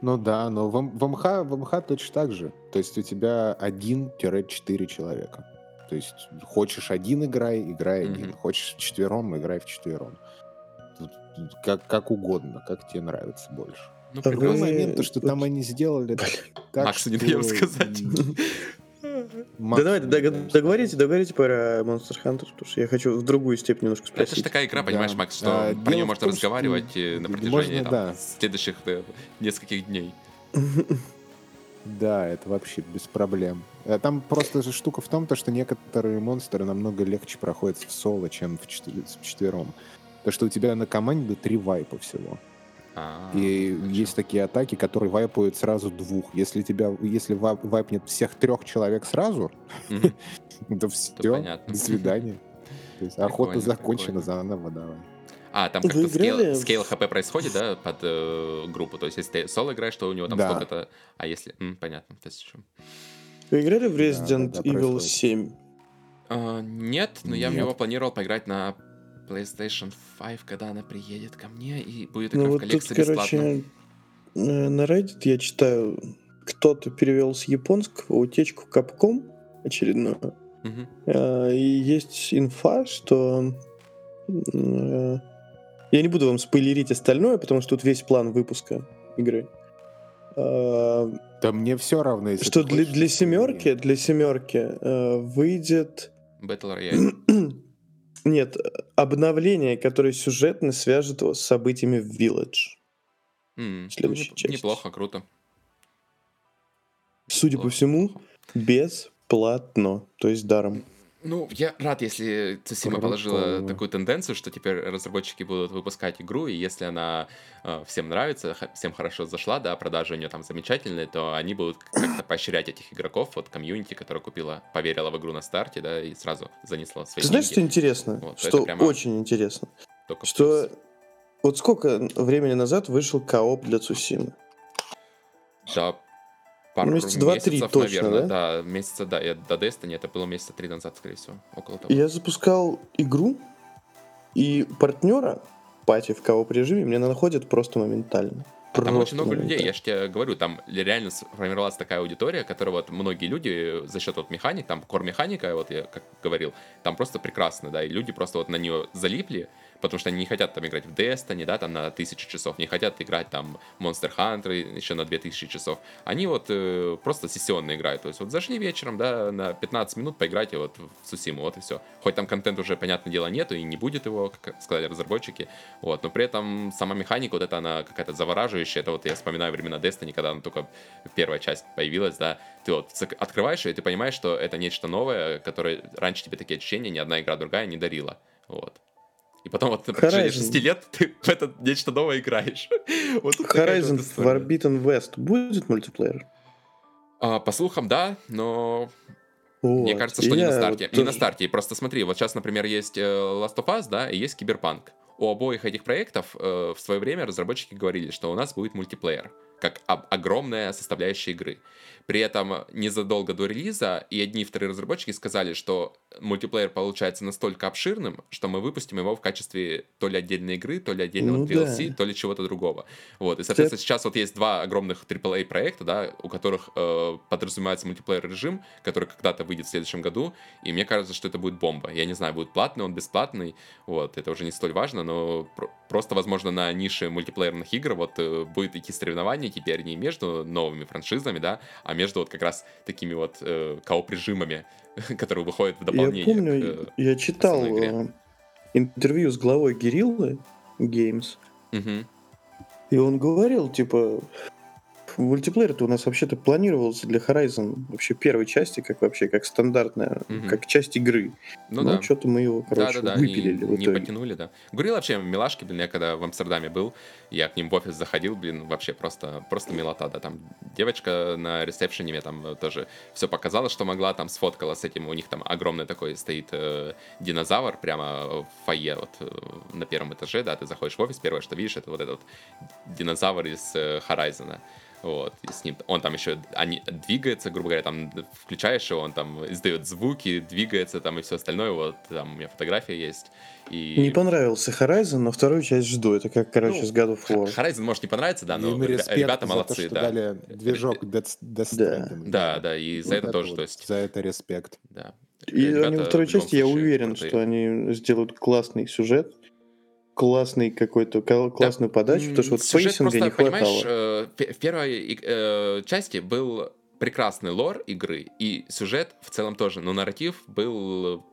S3: Ну да, но в, в МХ, в МХ точно так же. То есть у тебя 1-4 человека. То есть хочешь один играй, играй один.
S2: Мгм.
S3: Хочешь четвером, играй в четвером. Тут- тут как, как угодно, как тебе нравится больше.
S2: Ну,
S3: Другой
S1: вы-
S3: момент, то, что там они сделали так,
S2: Максу не
S3: что-
S2: даем сказать.
S1: Да
S3: даем
S1: договорите, договорите про Monster Hunter, потому что я хочу в другую степь немножко
S2: Это же
S1: спросить.
S2: такая игра, понимаешь,
S3: Да.
S2: Макс, что
S3: А,
S2: про нее можно разговаривать э, на
S3: можно,
S2: протяжении там,
S3: да.
S2: следующих э, нескольких дней.
S3: Да, это вообще без проблем. Э, Там просто же штука в том, то, что некоторые монстры намного легче проходят в соло, чем в четвером. То, что у тебя на команде три вайпа всего.
S2: А,
S3: И есть такие атаки, которые вайпают сразу двух. Если тебя, если ва- вайпнет всех трех человек сразу, то все, до свидания. Охота закончена, заново давай.
S2: А, там как-то скейл, скейл хп происходит, да, под э, группу. То есть, если ты соло играешь, то у него там
S3: Да.
S2: столько-то. А если. М, понятно. То есть,
S1: Вы играли в Resident
S3: да, да,
S1: Evil
S3: происходит.
S1: 7?
S2: А, нет, но я в него планировал поиграть на PlayStation 5, когда она приедет ко мне и будет
S1: Ну
S2: игра в
S1: вот тут,
S2: коллекции бесплатно.
S1: короче, э, на Reddit я читаю, кто-то перевел с японского утечку Capcom очередную. Э, И есть инфа, что... э, Я не буду вам спойлерить остальное, потому что тут весь план выпуска игры.
S3: Да мне все равно, если
S1: Что для, для семерки, для семерки э, выйдет...
S2: Battle Royale.
S1: Нет, обновление, которое сюжетно свяжет его с событиями в Village.
S2: Ну,
S1: Следующая часть.
S2: Неплохо, круто.
S1: Судя по
S2: Неплохо,
S1: всему,
S2: неплохо.
S1: бесплатно, то есть даром.
S2: Ну, я рад, если Цусима положила такую тенденцию, что теперь разработчики будут выпускать игру, и если она э, всем нравится, всем хорошо зашла, да, продажи у нее там замечательные, то они будут как-то поощрять этих игроков, вот комьюнити, которая купила, поверила в игру на старте, да, и сразу занесла свои
S1: Ты знаешь, что интересно?
S2: Вот,
S1: что
S2: прямо
S1: очень интересно?
S2: Только
S1: Что
S2: плюс.
S1: вот сколько времени назад вышел кооп для Цусимы?
S2: Да, пару
S1: месяца два-три
S2: месяцев,
S1: точно,
S2: наверное,
S1: да?
S2: да? месяца, да, я до Destiny, это было месяца три назад, скорее всего, около того.
S1: Я запускал игру, и партнера пати в кооп режиме мне находят просто моментально.
S2: А там очень много людей, я же тебе говорю, там реально сформировалась такая аудитория, которая вот многие люди за счет вот механик, там кор механика, вот я как говорил, там просто прекрасно, да, и люди просто вот на нее залипли, потому что они не хотят там играть в Destiny, да, там на тысячу часов, не хотят играть там Monster Hunter еще на 2000 часов. Они вот э, просто сессионно играют, то есть вот зашли вечером, да, на 15 минут поиграйте вот в Сусиму, вот и все. Хоть там контент уже, понятное дело, нету и не будет его, как сказали разработчики, вот, но при этом сама механика, вот это она какая-то завораживающая, это вот я вспоминаю времена Destiny, когда она только первая часть появилась, да, ты вот открываешь ее, и ты понимаешь, что это нечто новое, которое раньше тебе такие ощущения ни одна игра другая не дарила, вот. И потом вот на протяжении
S1: Horizon.
S2: 6 лет ты в это нечто новое играешь. Вот
S1: Horizon. Forbidden West будет мультиплеер?
S2: А, По слухам, да, но
S1: Вот.
S2: Мне кажется, что не
S1: Я
S2: на старте.
S1: вот
S2: Не на
S1: тоже-
S2: старте. Просто смотри, вот сейчас, например, есть э, Last of Us, да, и есть Киберпанк. У обоих этих проектов э, в свое время разработчики говорили, что у нас будет мультиплеер. как об- огромная составляющая игры. При этом незадолго до релиза и одни и вторые разработчики сказали, что мультиплеер получается настолько обширным, что мы выпустим его в качестве то ли отдельной игры, то ли отдельного
S1: Ну
S2: DLC,
S1: да.
S2: то ли чего-то другого. Вот. И, соответственно, сейчас вот есть два огромных AAA проекта, да, у которых э, подразумевается мультиплеер режим, который когда-то выйдет в следующем году, и мне кажется, что это будет бомба. Я не знаю, будет платный он, бесплатный, вот, это уже не столь важно, но про- просто, возможно, на нише мультиплеерных игр вот э, будет идти соревнование теперь не между новыми франшизами, да, а между вот как раз такими вот э, кооп-режимами, которые выходят в дополнение.
S1: Я помню,
S2: к,
S1: я читал э, интервью с главой Гериллы Games,
S2: э, мгм.
S1: и он говорил, типа, мультиплеер-то у нас вообще-то планировался для Horizon вообще первой части, как вообще, как стандартная,
S2: Мгм.
S1: как часть игры.
S2: Ну
S1: Но
S2: да.
S1: что-то мы его, короче,
S2: Да-да-да, не,
S1: выпилили в
S2: не
S1: итоге.
S2: потянули, да. Говорил вообще милашки, блин, я когда в Амстердаме был, я к ним в офис заходил, блин, вообще просто, просто милота, да, там девочка на ресепшене мне там тоже все показала, что могла, там сфоткала с этим, у них там огромный такой стоит э, динозавр прямо в фойе вот э, на первом этаже, да, ты заходишь в офис, первое, что видишь, это вот этот вот динозавр из э, Horizon. Вот, и с ним, он там еще они, двигается, грубо говоря, там включаешь его, он там издает звуки, двигается там и все остальное, вот там у меня фотография есть. И...
S1: Не понравился Horizon, но вторую часть жду. Это как, короче,
S2: Ну,
S1: с God of War.
S2: Horizon может не понравиться, да, но ребята
S3: за
S2: молодцы,
S3: то, что
S2: да.
S3: дали движок Death, Death
S1: Да.
S2: Да, да, и за
S3: Вот
S2: это тоже,
S3: вот,
S2: то есть,
S3: За это респект.
S2: да.
S1: И
S2: Ребята
S1: они во второй части, я уверен,
S2: крутые.
S1: что они сделают классный сюжет, классный какой-то, классную подачу, потому что вот
S2: Сюжет
S1: пейсинга
S2: просто,
S1: не хватало.
S2: э, в первой э, части был прекрасный лор игры, и сюжет в целом тоже, но нарратив был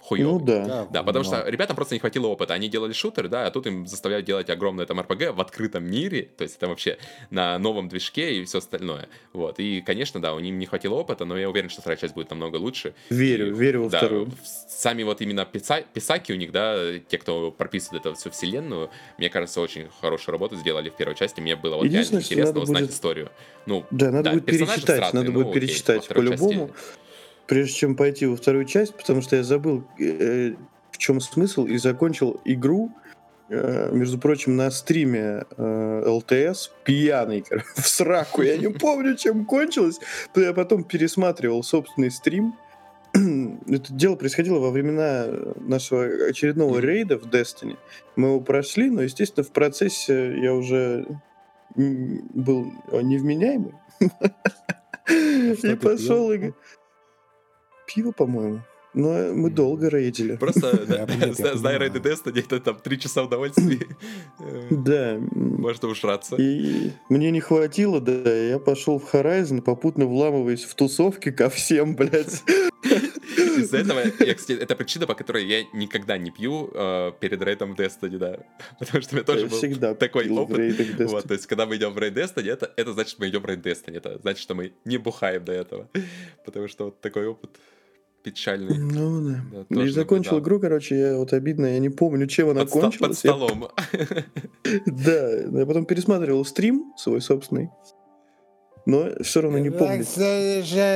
S2: хуёвый.
S1: Ну да.
S2: Да, потому
S3: но-
S2: что ребятам просто не хватило опыта. Они делали шутер, да, а тут им заставляют делать огромное там РПГ в открытом мире, то есть это вообще на новом движке и все остальное. Вот. И, конечно, да, у них не хватило опыта, но я уверен, что вторая часть будет намного лучше.
S1: Верю,
S2: И,
S1: верю во
S2: да,
S1: вторую.
S2: Сами вот именно писа- писаки у них, да, те, кто прописывает эту всю вселенную, мне кажется, очень хорошую работу сделали в первой части. Мне было вот реально интересно узнать
S1: будет-
S2: историю. Ну,
S1: Да, надо
S2: да,
S1: будет перечитать,
S2: странные,
S1: надо
S2: ну,
S1: будет
S2: окей,
S1: перечитать по-любому,
S2: части-
S1: прежде чем пойти во вторую часть, потому что я забыл, э, в чем смысл, и закончил игру, э, между прочим, на стриме э, ЛТС, пьяный, короче, в сраку, я не помню, чем кончилось, то я потом пересматривал собственный стрим, это дело происходило во времена нашего очередного рейда в Destiny. Мы его прошли, но, естественно, в процессе я уже был невменяемый. И пошел и... Пиво, по-моему. Но мы долго рейдили.
S2: Просто, зная Dead Destiny, это там три часа удовольствия. Э,
S1: Да. м,
S2: Можно ужраться.
S1: И мне не хватило, да, я пошел в Horizon, попутно вламываясь в тусовки ко всем, блядь.
S2: Из-за этого, я, кстати, это причина, по которой я никогда не пью э, перед рейдом в Destiny, да. Потому что у меня тоже
S1: Я
S2: был
S1: всегда
S2: такой опыт. Вот, то есть, когда мы идем в рейд Destiny, это, это значит, мы идем в рейд Destiny. Это значит, что мы не бухаем до этого. Потому что вот такой опыт печальный.
S1: Ну да.
S2: Да,
S1: И
S2: тоже
S1: закончил игру, короче, я вот обидно, я не помню, чем она
S2: Под, ста- под
S1: кончилась.
S2: Столом.
S1: Да, я потом пересматривал стрим свой собственный, но все равно не помню.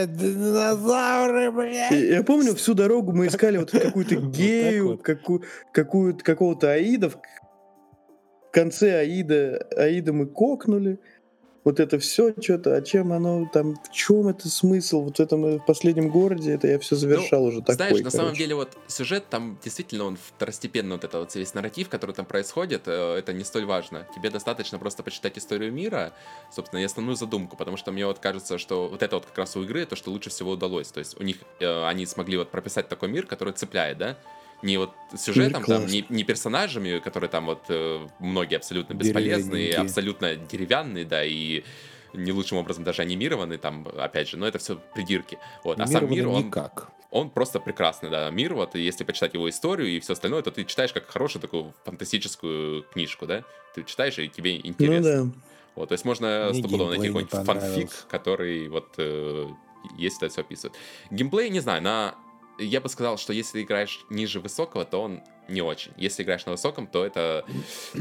S3: Динозавры, блядь!
S1: И Я помню, всю дорогу мы искали вот какую-то гею, какую-то, какого-то Аида. В в конце Аида, Аида мы кокнули. Вот это все что-то, а чем оно там, в чем это смысл? Вот в этом э, в последнем городе, это я все завершал уже такой.
S2: Ну, Знаешь, на самом
S1: короче.
S2: деле вот сюжет там действительно он второстепенно вот это вот весь нарратив, который там происходит, э, это не столь важно. Тебе достаточно просто почитать историю мира, собственно, и основную задумку, потому что мне вот кажется, что вот это вот как раз у игры то, что лучше всего удалось. То есть у них э, они смогли вот прописать такой мир, который цепляет, да? Не вот сюжетом, там, не, не персонажами, которые там вот э, многие абсолютно бесполезные, абсолютно деревянные, да, и не лучшим образом даже анимированы, там, опять же, но это все придирки. Вот. А сам мир, он,
S3: никак.
S2: он просто прекрасный, да, мир, вот, и если почитать его историю и все остальное, то ты читаешь как хорошую такую фантастическую книжку, да, ты читаешь, и тебе
S1: Ну
S2: интересно.
S1: да.
S2: Вот, то есть можно стопудово найти какой-нибудь фанфик, который вот э, есть это все описывает. Геймплей, не знаю, на... Я бы сказал, что если играешь ниже высокого, то он не очень. Если играешь на высоком, то это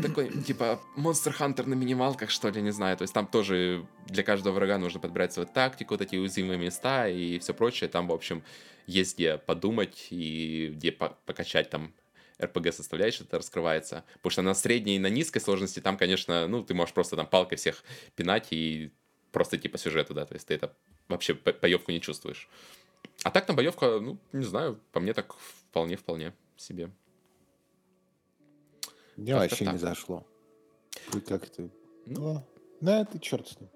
S2: такой, типа, Monster Hunter на минималках, что ли, не знаю. То есть там тоже для каждого врага нужно подбирать свою тактику, такие уязвимые места и все прочее. Там, в общем, есть где подумать и где по- покачать там RPG составляющая это раскрывается. Потому что на средней и на низкой сложности там, конечно, ну, ты можешь просто там палкой всех пинать и просто идти по сюжету, да, то есть ты это вообще боевку не чувствуешь. А так там боевка, ну, не знаю, по мне так вполне-вполне себе.
S3: Мне вообще так. не зашло. Вы как то Ну, ну это черт с ним.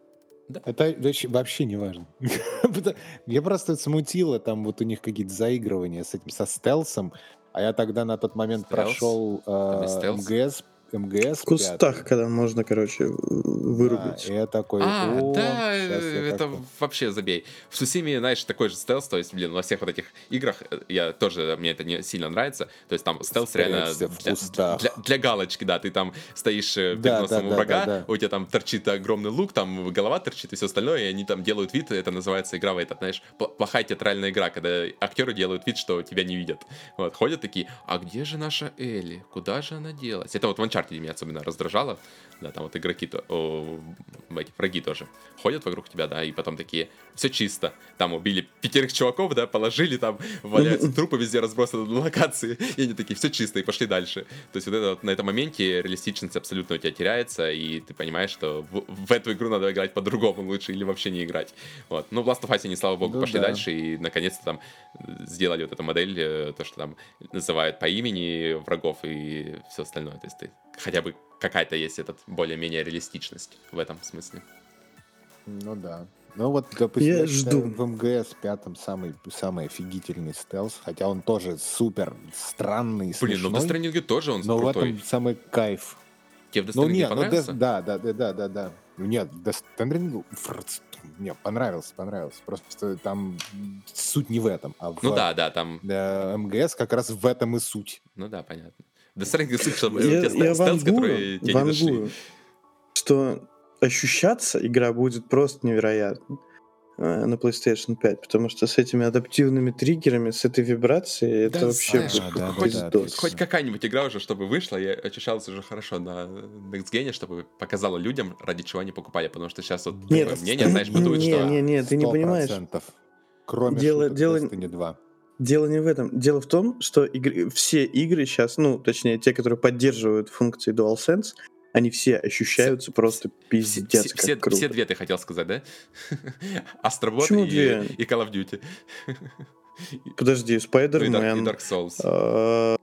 S3: Да. Это вообще не важно. Я просто смутило, там вот у них какие-то заигрывания с этим, со стелсом, а я тогда на тот момент Стелс? прошел э, МГС МГС.
S1: В кустах, 5. когда можно, короче, вырубить.
S3: Да, я такой,
S2: а, да, это такой. вообще забей. В Сусиме, знаешь, такой же стелс, то есть, блин, во всех вот этих играх, э, я тоже, мне это не сильно нравится, то есть там стелс реально для, для, для галочки, да, ты там стоишь э, перед да, носом да, у врага, да, да, да. у тебя там торчит огромный лук, там голова торчит и все остальное, и они там делают вид, это называется игра в этот, знаешь, плохая театральная игра, когда актеры делают вид, что тебя не видят. Вот, ходят такие, а где же наша Элли? Куда же она делась? Это вот в Uncharted меня особенно раздражало. Да, там вот игроки, то, о, эти враги тоже ходят вокруг тебя, да, и потом такие, все чисто. Там убили пятерых чуваков, да, положили, там валяются трупы везде разбросаны на локации, и они такие, все чисто, и пошли дальше. То есть вот это вот на этом моменте реалистичность абсолютно у тебя теряется, и ты понимаешь, что в, в эту игру надо играть по-другому лучше или вообще не играть. Вот. Ну, в Last of Us они, слава богу, ну, пошли да. дальше, и наконец-то там сделали вот эту модель, э, то, что там называют по имени врагов и все остальное. То есть ты хотя бы какая-то есть этот более-менее реалистичность в этом смысле.
S3: Ну да. Ну вот, допустим, я жду. в МГС пятом самый, самый офигительный стелс, хотя он тоже супер странный,
S2: Блин, ну в Stranding тоже он
S3: но
S2: крутой.
S3: в этом самый кайф.
S2: Тебе в Stranding ну, нет, понравился?
S3: Ну, да, да, да, да, да, да. Нет, Stranding мне понравился, понравился. Просто там суть не в этом, а в
S2: ну да, да, там
S3: МГС как раз в этом и суть.
S2: Ну да, понятно. Да суть, чтобы я, я стелс, которые тебе вангую, не.
S1: Что ощущаться игра будет просто невероятно э, на PlayStation 5, потому что с этими адаптивными триггерами, с этой вибрацией, да, это вообще
S2: знаешь, да, хоть, да, да, хоть какая-нибудь игра уже, чтобы вышла, я ощущался уже хорошо на Next Gen, чтобы показала людям, ради чего они покупали, потому что сейчас вот
S1: нет, мнение, знаешь, бытует, что... Нет, нет, ты не понимаешь.
S3: Кроме дело, шуток дело... Destiny 2.
S1: Дело не в этом. Дело в том, что игры, все игры сейчас, ну, точнее, те, которые поддерживают функции DualSense, они все ощущаются все, все, пиздец, все,
S2: все,
S1: круто.
S2: Все две ты хотел сказать, да? Астробот и, две? и Call of Duty.
S1: Подожди, Spider-Man. Ну
S2: и Dark Souls.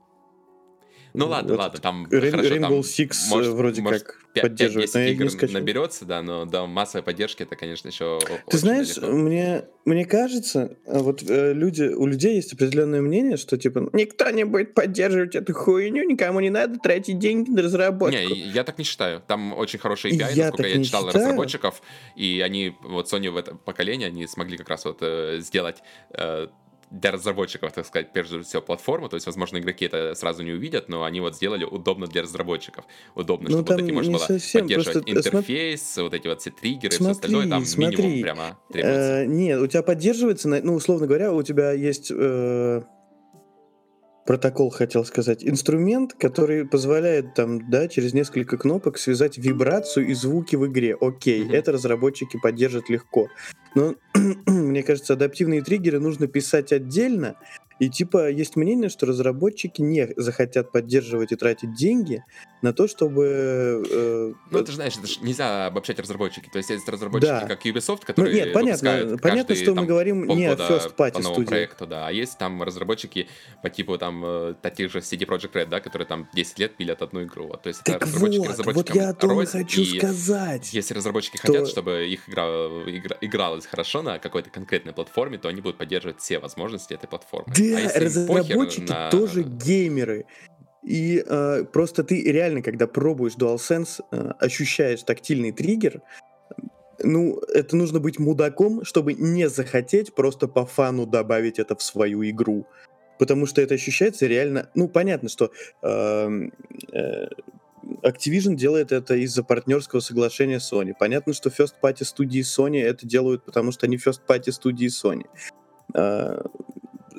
S2: А, ну ладно, вот. ладно, там
S1: Rain, хорошо, Rainbow там, Six может, вроде может, как 5, поддерживает,
S2: 5 игр наберется, да, но до массовой поддержки это, конечно, еще
S1: Ты знаешь, мне, мне кажется, вот э, люди, у людей есть определенное мнение, что типа никто не будет поддерживать эту хуйню, никому не надо тратить деньги на разработку.
S2: Не, я так не считаю. Там очень хороший API, я насколько я читал считаю. разработчиков, и они, вот Sony в это поколение, они смогли как раз вот э, сделать э, для разработчиков, так сказать, прежде всего платформу, то есть, возможно, игроки это сразу не увидят, но они вот сделали удобно для разработчиков. Удобно, ну, чтобы вот эти можно было совсем, поддерживать интерфейс, см... вот эти вот все триггеры, смотри, все остальное, там смотри, минимум прямо требуется.
S1: Э, нет, у тебя поддерживается, ну, условно говоря, у тебя есть... Э протокол, хотел сказать, инструмент, который позволяет там, да, через несколько кнопок связать вибрацию и звуки в игре. Окей, mm-hmm. это разработчики поддержат легко. Но мне кажется, адаптивные триггеры нужно писать отдельно, и типа есть мнение, что разработчики не захотят поддерживать и тратить деньги на то, чтобы...
S2: Э, ну, ты же знаешь, это же нельзя обобщать разработчики. То есть есть разработчики, да. как Ubisoft, ну, которые ну, нет, понятно,
S1: понятно, что мы говорим не о first party
S2: по проекту, да. А есть там разработчики по типу там э, таких же CD Projekt Red, да, которые там 10 лет пилят одну игру. Вот. То есть
S1: так это разработчики вот, разработчикам вот я о том и хочу и сказать.
S2: Если разработчики то... хотят, чтобы их игра, игра игралась хорошо на какой-то конкретной платформе, то они будут поддерживать все возможности этой платформы.
S1: Да, а разработчики на... тоже геймеры. И э, просто ты реально, когда пробуешь DualSense, э, ощущаешь тактильный триггер, ну, это нужно быть мудаком, чтобы не захотеть просто по фану добавить это в свою игру. Потому что это ощущается реально... Ну, понятно, что э, э, Activision делает это из-за партнерского соглашения Sony. Понятно, что First Party студии Sony это делают, потому что они First Party студии Sony. Э,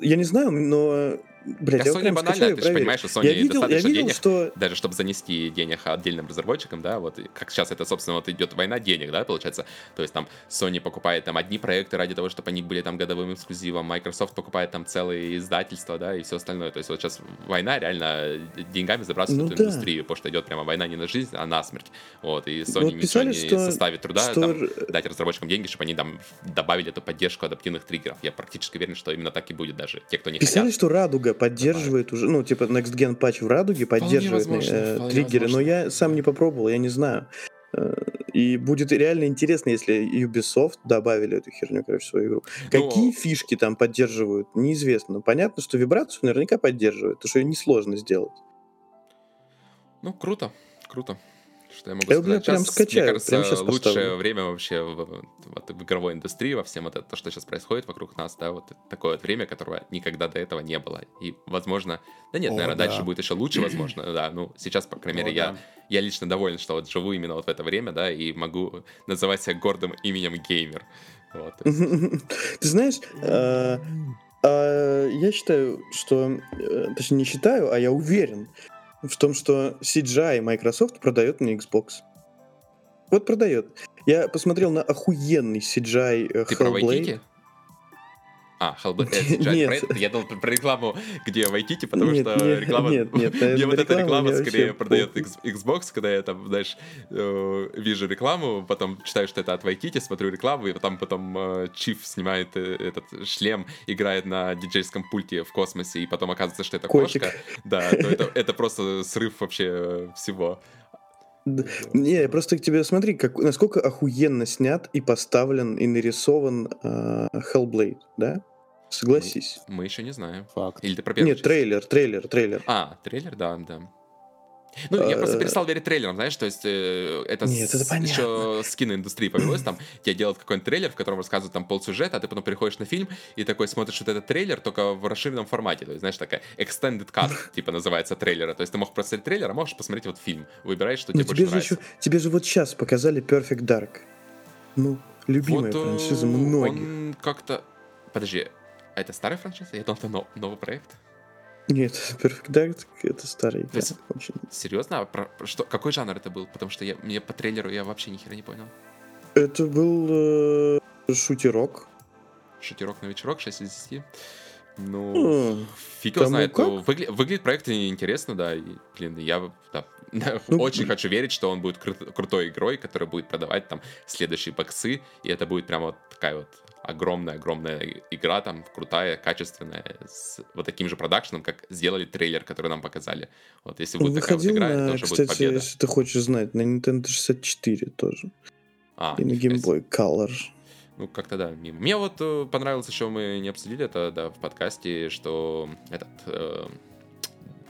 S1: я не знаю, но блядь,
S2: Я
S1: я вот
S2: Sony банально, ты же понимаешь, что Sony
S1: Я видел, я
S2: достаточно
S1: видел,
S2: денег,
S1: что...
S2: даже чтобы занести денег отдельным разработчикам, да, вот как сейчас это, собственно, вот идет война денег, да, получается. То есть там Sony покупает там одни проекты ради того, чтобы они были там годовым эксклюзивом, Microsoft покупает там целые издательства, да, и все остальное. То есть вот сейчас война реально деньгами забрасывает
S1: Ну
S2: эту
S1: да.
S2: индустрию, потому что идет прямо война не на жизнь, а на смерть. Вот, и Sony
S1: Вот
S2: ничего
S1: писали,
S2: не
S1: что-
S2: составит труда
S1: что
S2: там, дать разработчикам деньги, чтобы они там добавили эту поддержку адаптивных триггеров. Я практически уверен, что именно так и будет даже. Те, кто не
S1: Писали,
S2: хотят.
S1: что Радуга поддерживает уже, ну, типа, Next Gen патч в Радуге поддерживает
S2: возможно,
S1: э, триггеры, но я сам не попробовал, я не знаю. Э, И будет реально интересно, если Ubisoft добавили эту херню, короче, в свою игру. Какие фишки там поддерживают, неизвестно. Но понятно, что вибрацию наверняка поддерживают, потому что ее несложно сделать.
S2: Ну, круто, круто. Что я могу
S1: Я,
S2: сказать?
S1: бля, прям
S2: Щас,
S1: скачаю,
S2: мне кажется,
S1: прям щас
S2: лучшее
S1: поставлю.
S2: время вообще в, вот в игровой индустрии, во всем вот это, то, что сейчас происходит вокруг нас, да, вот такое вот время, которого никогда до этого не было. И, возможно, да нет,
S3: О,
S2: наверное,
S3: да.
S2: дальше будет еще лучше, возможно, да, ну, сейчас, по крайней мере,
S3: О,
S2: я,
S3: да.
S2: я лично доволен, что вот живу именно вот в это время, да, и могу называть себя гордым именем геймер. Вот.
S1: Ты знаешь, э, а, я считаю, что... э, Точнее, не считаю, а я уверен в том, что CGI Microsoft продает мне Xbox. Вот продает. Я посмотрел на охуенный CGI э,
S2: Ты про
S1: Hellblade.
S2: Вайтити? А, Hellblade. э, CGI,
S1: Нет.
S2: Я думал про рекламу, где Вайтити, потому
S1: Нет,
S2: что
S1: нет,
S2: реклама...
S1: нет, нет,
S2: Мне вот эта реклама скорее
S1: вообще
S2: продает Xbox, когда я там, знаешь, э, вижу рекламу, потом читаю, что это от Вайтити, смотрю рекламу, и там потом э, Чиф снимает этот шлем, играет на диджейском пульте в космосе, и потом оказывается, что это кошка. Да, то это, это просто срыв вообще всего.
S1: Не, я просто к тебе смотри, как, насколько охуенно снят и поставлен и нарисован э, Hellblade, да? Согласись.
S2: Мы еще не знаем.
S3: Факт.
S2: Или ты про
S1: Нет,
S2: часть?
S1: трейлер, трейлер, трейлер.
S2: А, трейлер, да, да. Ну, я просто
S1: Э,
S2: перестал верить трейлерам, знаешь, то есть э, это,
S1: Нет, это понятно.
S2: еще с киноиндустрии повелось, там тебе делают какой-нибудь трейлер, в котором рассказывают там полсюжета, а ты потом переходишь на фильм и такой смотришь вот этот трейлер только в расширенном формате, то есть, знаешь, такая extended cut, типа называется трейлера, то есть ты мог посмотреть трейлер, а можешь посмотреть вот фильм, выбираешь, что тебе больше
S1: тебе же,
S2: нравится.
S1: еще, тебе же вот сейчас показали Perfect Dark. Ну, любимая
S2: Вот, э,
S1: франшиза многих.
S2: он как-то... Подожди, а это старая франшиза? Я думал, это но- новый проект.
S1: Нет, Perfect Dark это старый. Да, очень.
S2: Серьезно? А про- про что, какой жанр это был? Потому что я, мне по трейлеру я вообще ни хера не понял.
S1: Это был э, шутерок.
S2: Шутерок на вечерок, 6 из 10. Ну,
S1: Ну,
S2: фиг его знает. Ну, выгля- выглядит проект интересно, да. И, блин, я да,
S1: Ну,
S2: очень хочу верить, что он будет кру- крутой игрой, которая будет продавать там следующие боксы. И это будет прямо вот такая вот огромная-огромная игра, там, крутая, качественная, с вот таким же продакшеном, как сделали трейлер, который нам показали. Вот, если будет такая вот
S1: выходил
S2: игра, это
S1: на,
S2: уже будет
S1: кстати,
S2: победа.
S1: если ты хочешь знать, на Nintendo 64 тоже.
S2: А,
S1: и на Game. Boy Color.
S2: Ну, как-то да, мимо. Мне вот э, понравилось еще, мы не обсудили это, да, в подкасте, что этот э,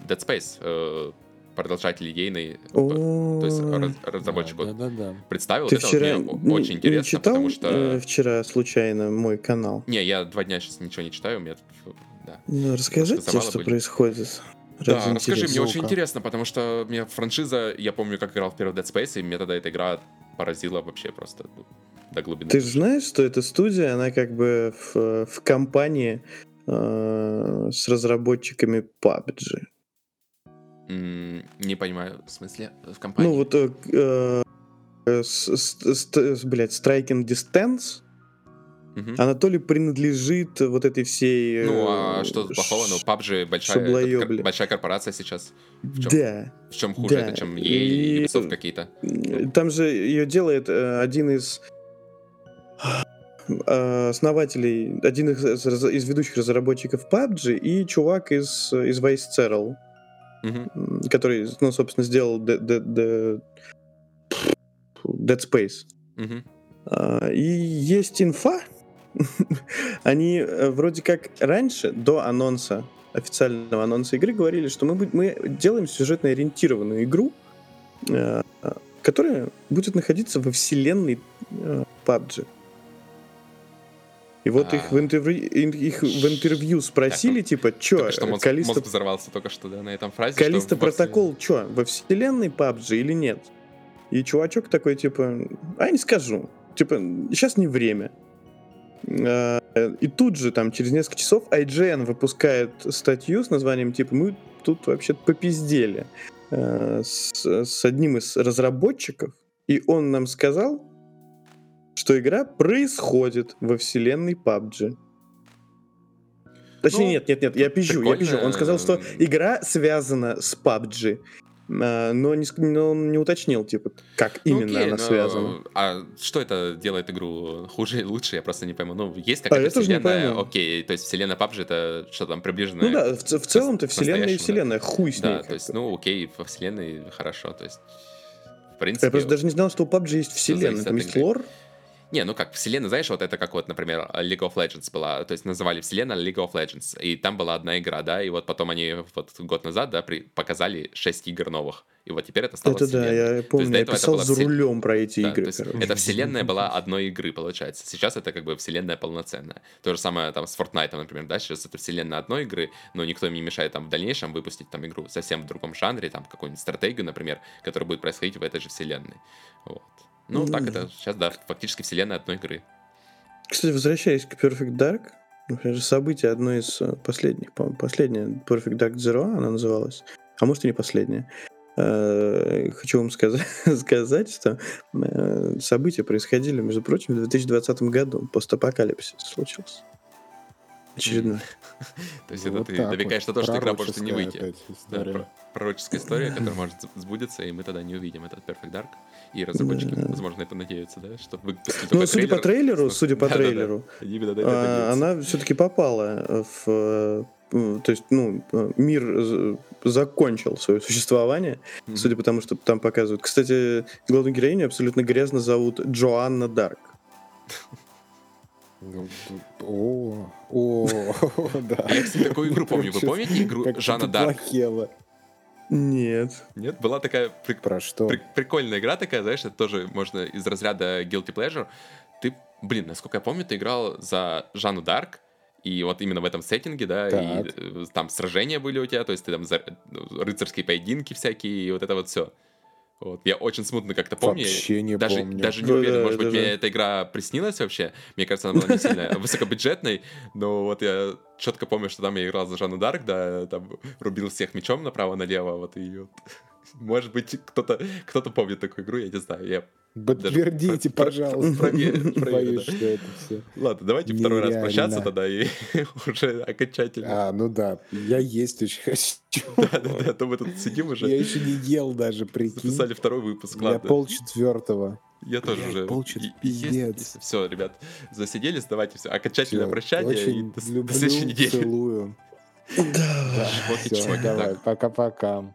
S2: Dead Space, э, продолжатель ейный,
S1: О,
S2: то есть раз- разработчик вот
S3: Да-да-да.
S2: представил.
S1: Ты
S2: это очень
S1: не
S2: интересно,
S1: читал
S2: потому что...
S1: э, вчера случайно мой канал?
S2: Не, я два дня сейчас ничего не читаю, у меня... тут, Да,
S1: Ну, расскажи что
S2: были.
S1: происходит.
S2: да
S1: Ради
S2: расскажи, мне
S1: интереса.
S2: очень интересно, потому что мне франшиза, я помню, как играл в первый Dead Space, и мне тогда эта игра поразила вообще просто ну, до глубины.
S1: Ты же знаешь, что эта студия, она как бы в, в компании э, с разработчиками PUBG.
S2: Не понимаю, в смысле, в компании?
S1: Ну вот, э, э, с- с- с- блядь, Striking Distance,
S2: Мгм.
S1: она то ли принадлежит вот этой всей... э,
S2: Ну, а что тут плохого? Ну, PUBG большая, это большая корпорация сейчас. В чем,
S1: Да.
S2: в чем хуже
S1: да.
S2: это, чем EA и Ubisoft какие-то?
S1: Там же ее делает э, один из э, основателей, один из, из- ведущих разработчиков PUBG и чувак из, из Vice Cereal, М, который, ну, собственно, сделал Де- Де- Де- Dead Space.
S2: Мгм.
S1: А, И есть инфа. Они э, вроде как раньше, до анонса, официального анонса игры, говорили, что мы, мы делаем сюжетно ориентированную игру, э, которая будет находиться во вселенной э, PUBG. И вот их, в
S2: А.
S1: интервью, ин- их в интервью спросили, типа, чё,
S2: Только что мозг,
S1: Калиста,
S2: мозг взорвался только что, да, на этом фразе.
S1: Калиста
S2: во
S1: протокол чё, во вселенной PUBG или нет? И чувачок такой, типа, а я не скажу. Типа, сейчас не время. А, И тут же, там, через несколько часов IGN выпускает статью с названием, типа, мы тут вообще-то попиздели э, с, с одним из разработчиков, и он нам сказал, что игра происходит во вселенной PUBG. Точнее,
S2: Ну,
S1: нет, нет, нет, я пизжу, я пизжу. Он сказал, что
S2: прикольно.
S1: игра связана с PUBG, а, но не, но он не уточнил, типа, как
S2: Ну,
S1: именно
S2: окей,
S1: она
S2: но-
S1: связана.
S2: А что это делает игру хуже или лучше, я просто не пойму. Ну, есть какая-то
S1: А я тоже не
S2: вселенная, окей, то есть вселенная PUBG это что там приближенное
S1: Ну да, в, в целом-то вселенная и
S2: настоящему, да.
S1: вселенная, хуй с ней.
S2: Да, то есть, ну, окей, во вселенной хорошо, то есть, в
S1: Я
S2: принципе...
S1: просто даже не знал, что у PUBG есть вселенная, там есть
S2: игры.
S1: лор.
S2: Не, ну как, вселенная, знаешь, вот это как вот, например, League of Legends была, то есть называли вселенная League of Legends, и там была одна игра, да, и вот потом они вот год назад, да, при- показали 6 игр новых, и вот теперь это стало
S1: Это да,
S2: вселенной.
S1: я помню, я писал за
S2: все-
S1: рулем про эти
S2: Да,
S1: игры.
S2: то есть
S1: короче.
S2: эта вселенная была одной игры, получается. Сейчас это как бы вселенная полноценная. То же самое там с Fortnite, например, да, сейчас это вселенная одной игры, но никто им не мешает там в дальнейшем выпустить там игру совсем в другом жанре, там какую-нибудь стратегию, например, которая будет происходить в этой же вселенной. Вот. Ну, так это сейчас, да, фактически вселенная одной игры.
S1: Кстати, возвращаясь к Perfect Dark, например, же событие одно из э, последних, по-моему, последняя Perfect Dark Zero, она называлась, а может и не последняя. Э, Хочу вам сказать, сказать, что э, события происходили, между прочим, в 2020 году. Постапокалипсис случился. Очередной.
S2: То есть это ты
S3: так
S2: намекаешь
S3: вот.
S2: на то, что игра может и не выйти. пророческая история, которая может сбудется, и мы тогда не увидим этот Perfect Dark. И разработчики,
S1: Да.
S2: возможно, это надеются, да, что выпустили
S1: Ну, судя по
S2: трейлер.
S1: трейлеру, судя по
S2: Да-да-да.
S1: трейлеру,
S2: именно на это
S1: а, она все-таки попала в... э, э, То есть, ну, мир закончил свое существование,
S2: Мгм.
S1: судя по тому, что там показывают. Кстати, главную героиню абсолютно грязно зовут Джоанна Дарк.
S3: О, о, да.
S2: Я, кстати, такую игру помню. Вы помните игру
S3: как
S2: Жанна Дарк?
S1: Нет.
S2: Нет? Была такая прик-
S3: Про что?
S2: прик- прикольная игра такая, знаешь, это тоже можно из разряда Guilty Pleasure. Ты, блин, насколько я помню, ты играл за Жанну Дарк, и вот именно в этом сеттинге, да, и
S3: Так.
S2: э, там сражения были у тебя, то есть ты там за- ну, рыцарские поединки всякие, и вот это вот все. Вот. Я очень смутно как-то помню.
S3: Вообще не
S2: даже,
S3: помню.
S2: даже не уверен,
S1: да,
S2: может быть,
S1: даже.
S2: мне эта игра приснилась вообще. Мне кажется, она была не сильно высокобюджетной, но вот я четко помню, что там я играл за Жанну Дарк, да, там рубил всех мечом направо-налево, вот и вот. Может быть, кто-то кто помнит такую игру, я не знаю. Я...
S3: Подтвердите, пожалуйста.
S2: проверь, проверь,
S3: Боюсь,
S2: да.
S3: что это все.
S2: Ладно, давайте второй раз прощаться тогда и уже окончательно.
S3: А, ну да, я есть очень хочу.
S2: Да-да-да, то мы тут сидим
S3: Я
S2: уже,
S3: еще не ел даже, прикинь.
S2: записали второй выпуск,
S3: Я
S2: ладно.
S3: пол четвертого.
S2: Я тоже
S3: Блядь,
S2: уже... есть-
S3: пиздец.
S2: Все, ребят, засиделись, давайте все. Окончательное прощание
S3: Очень
S2: до
S3: люблю,
S2: следующей недели.
S3: целую.
S1: Да.
S2: Чмоки,
S3: давай, пока-пока.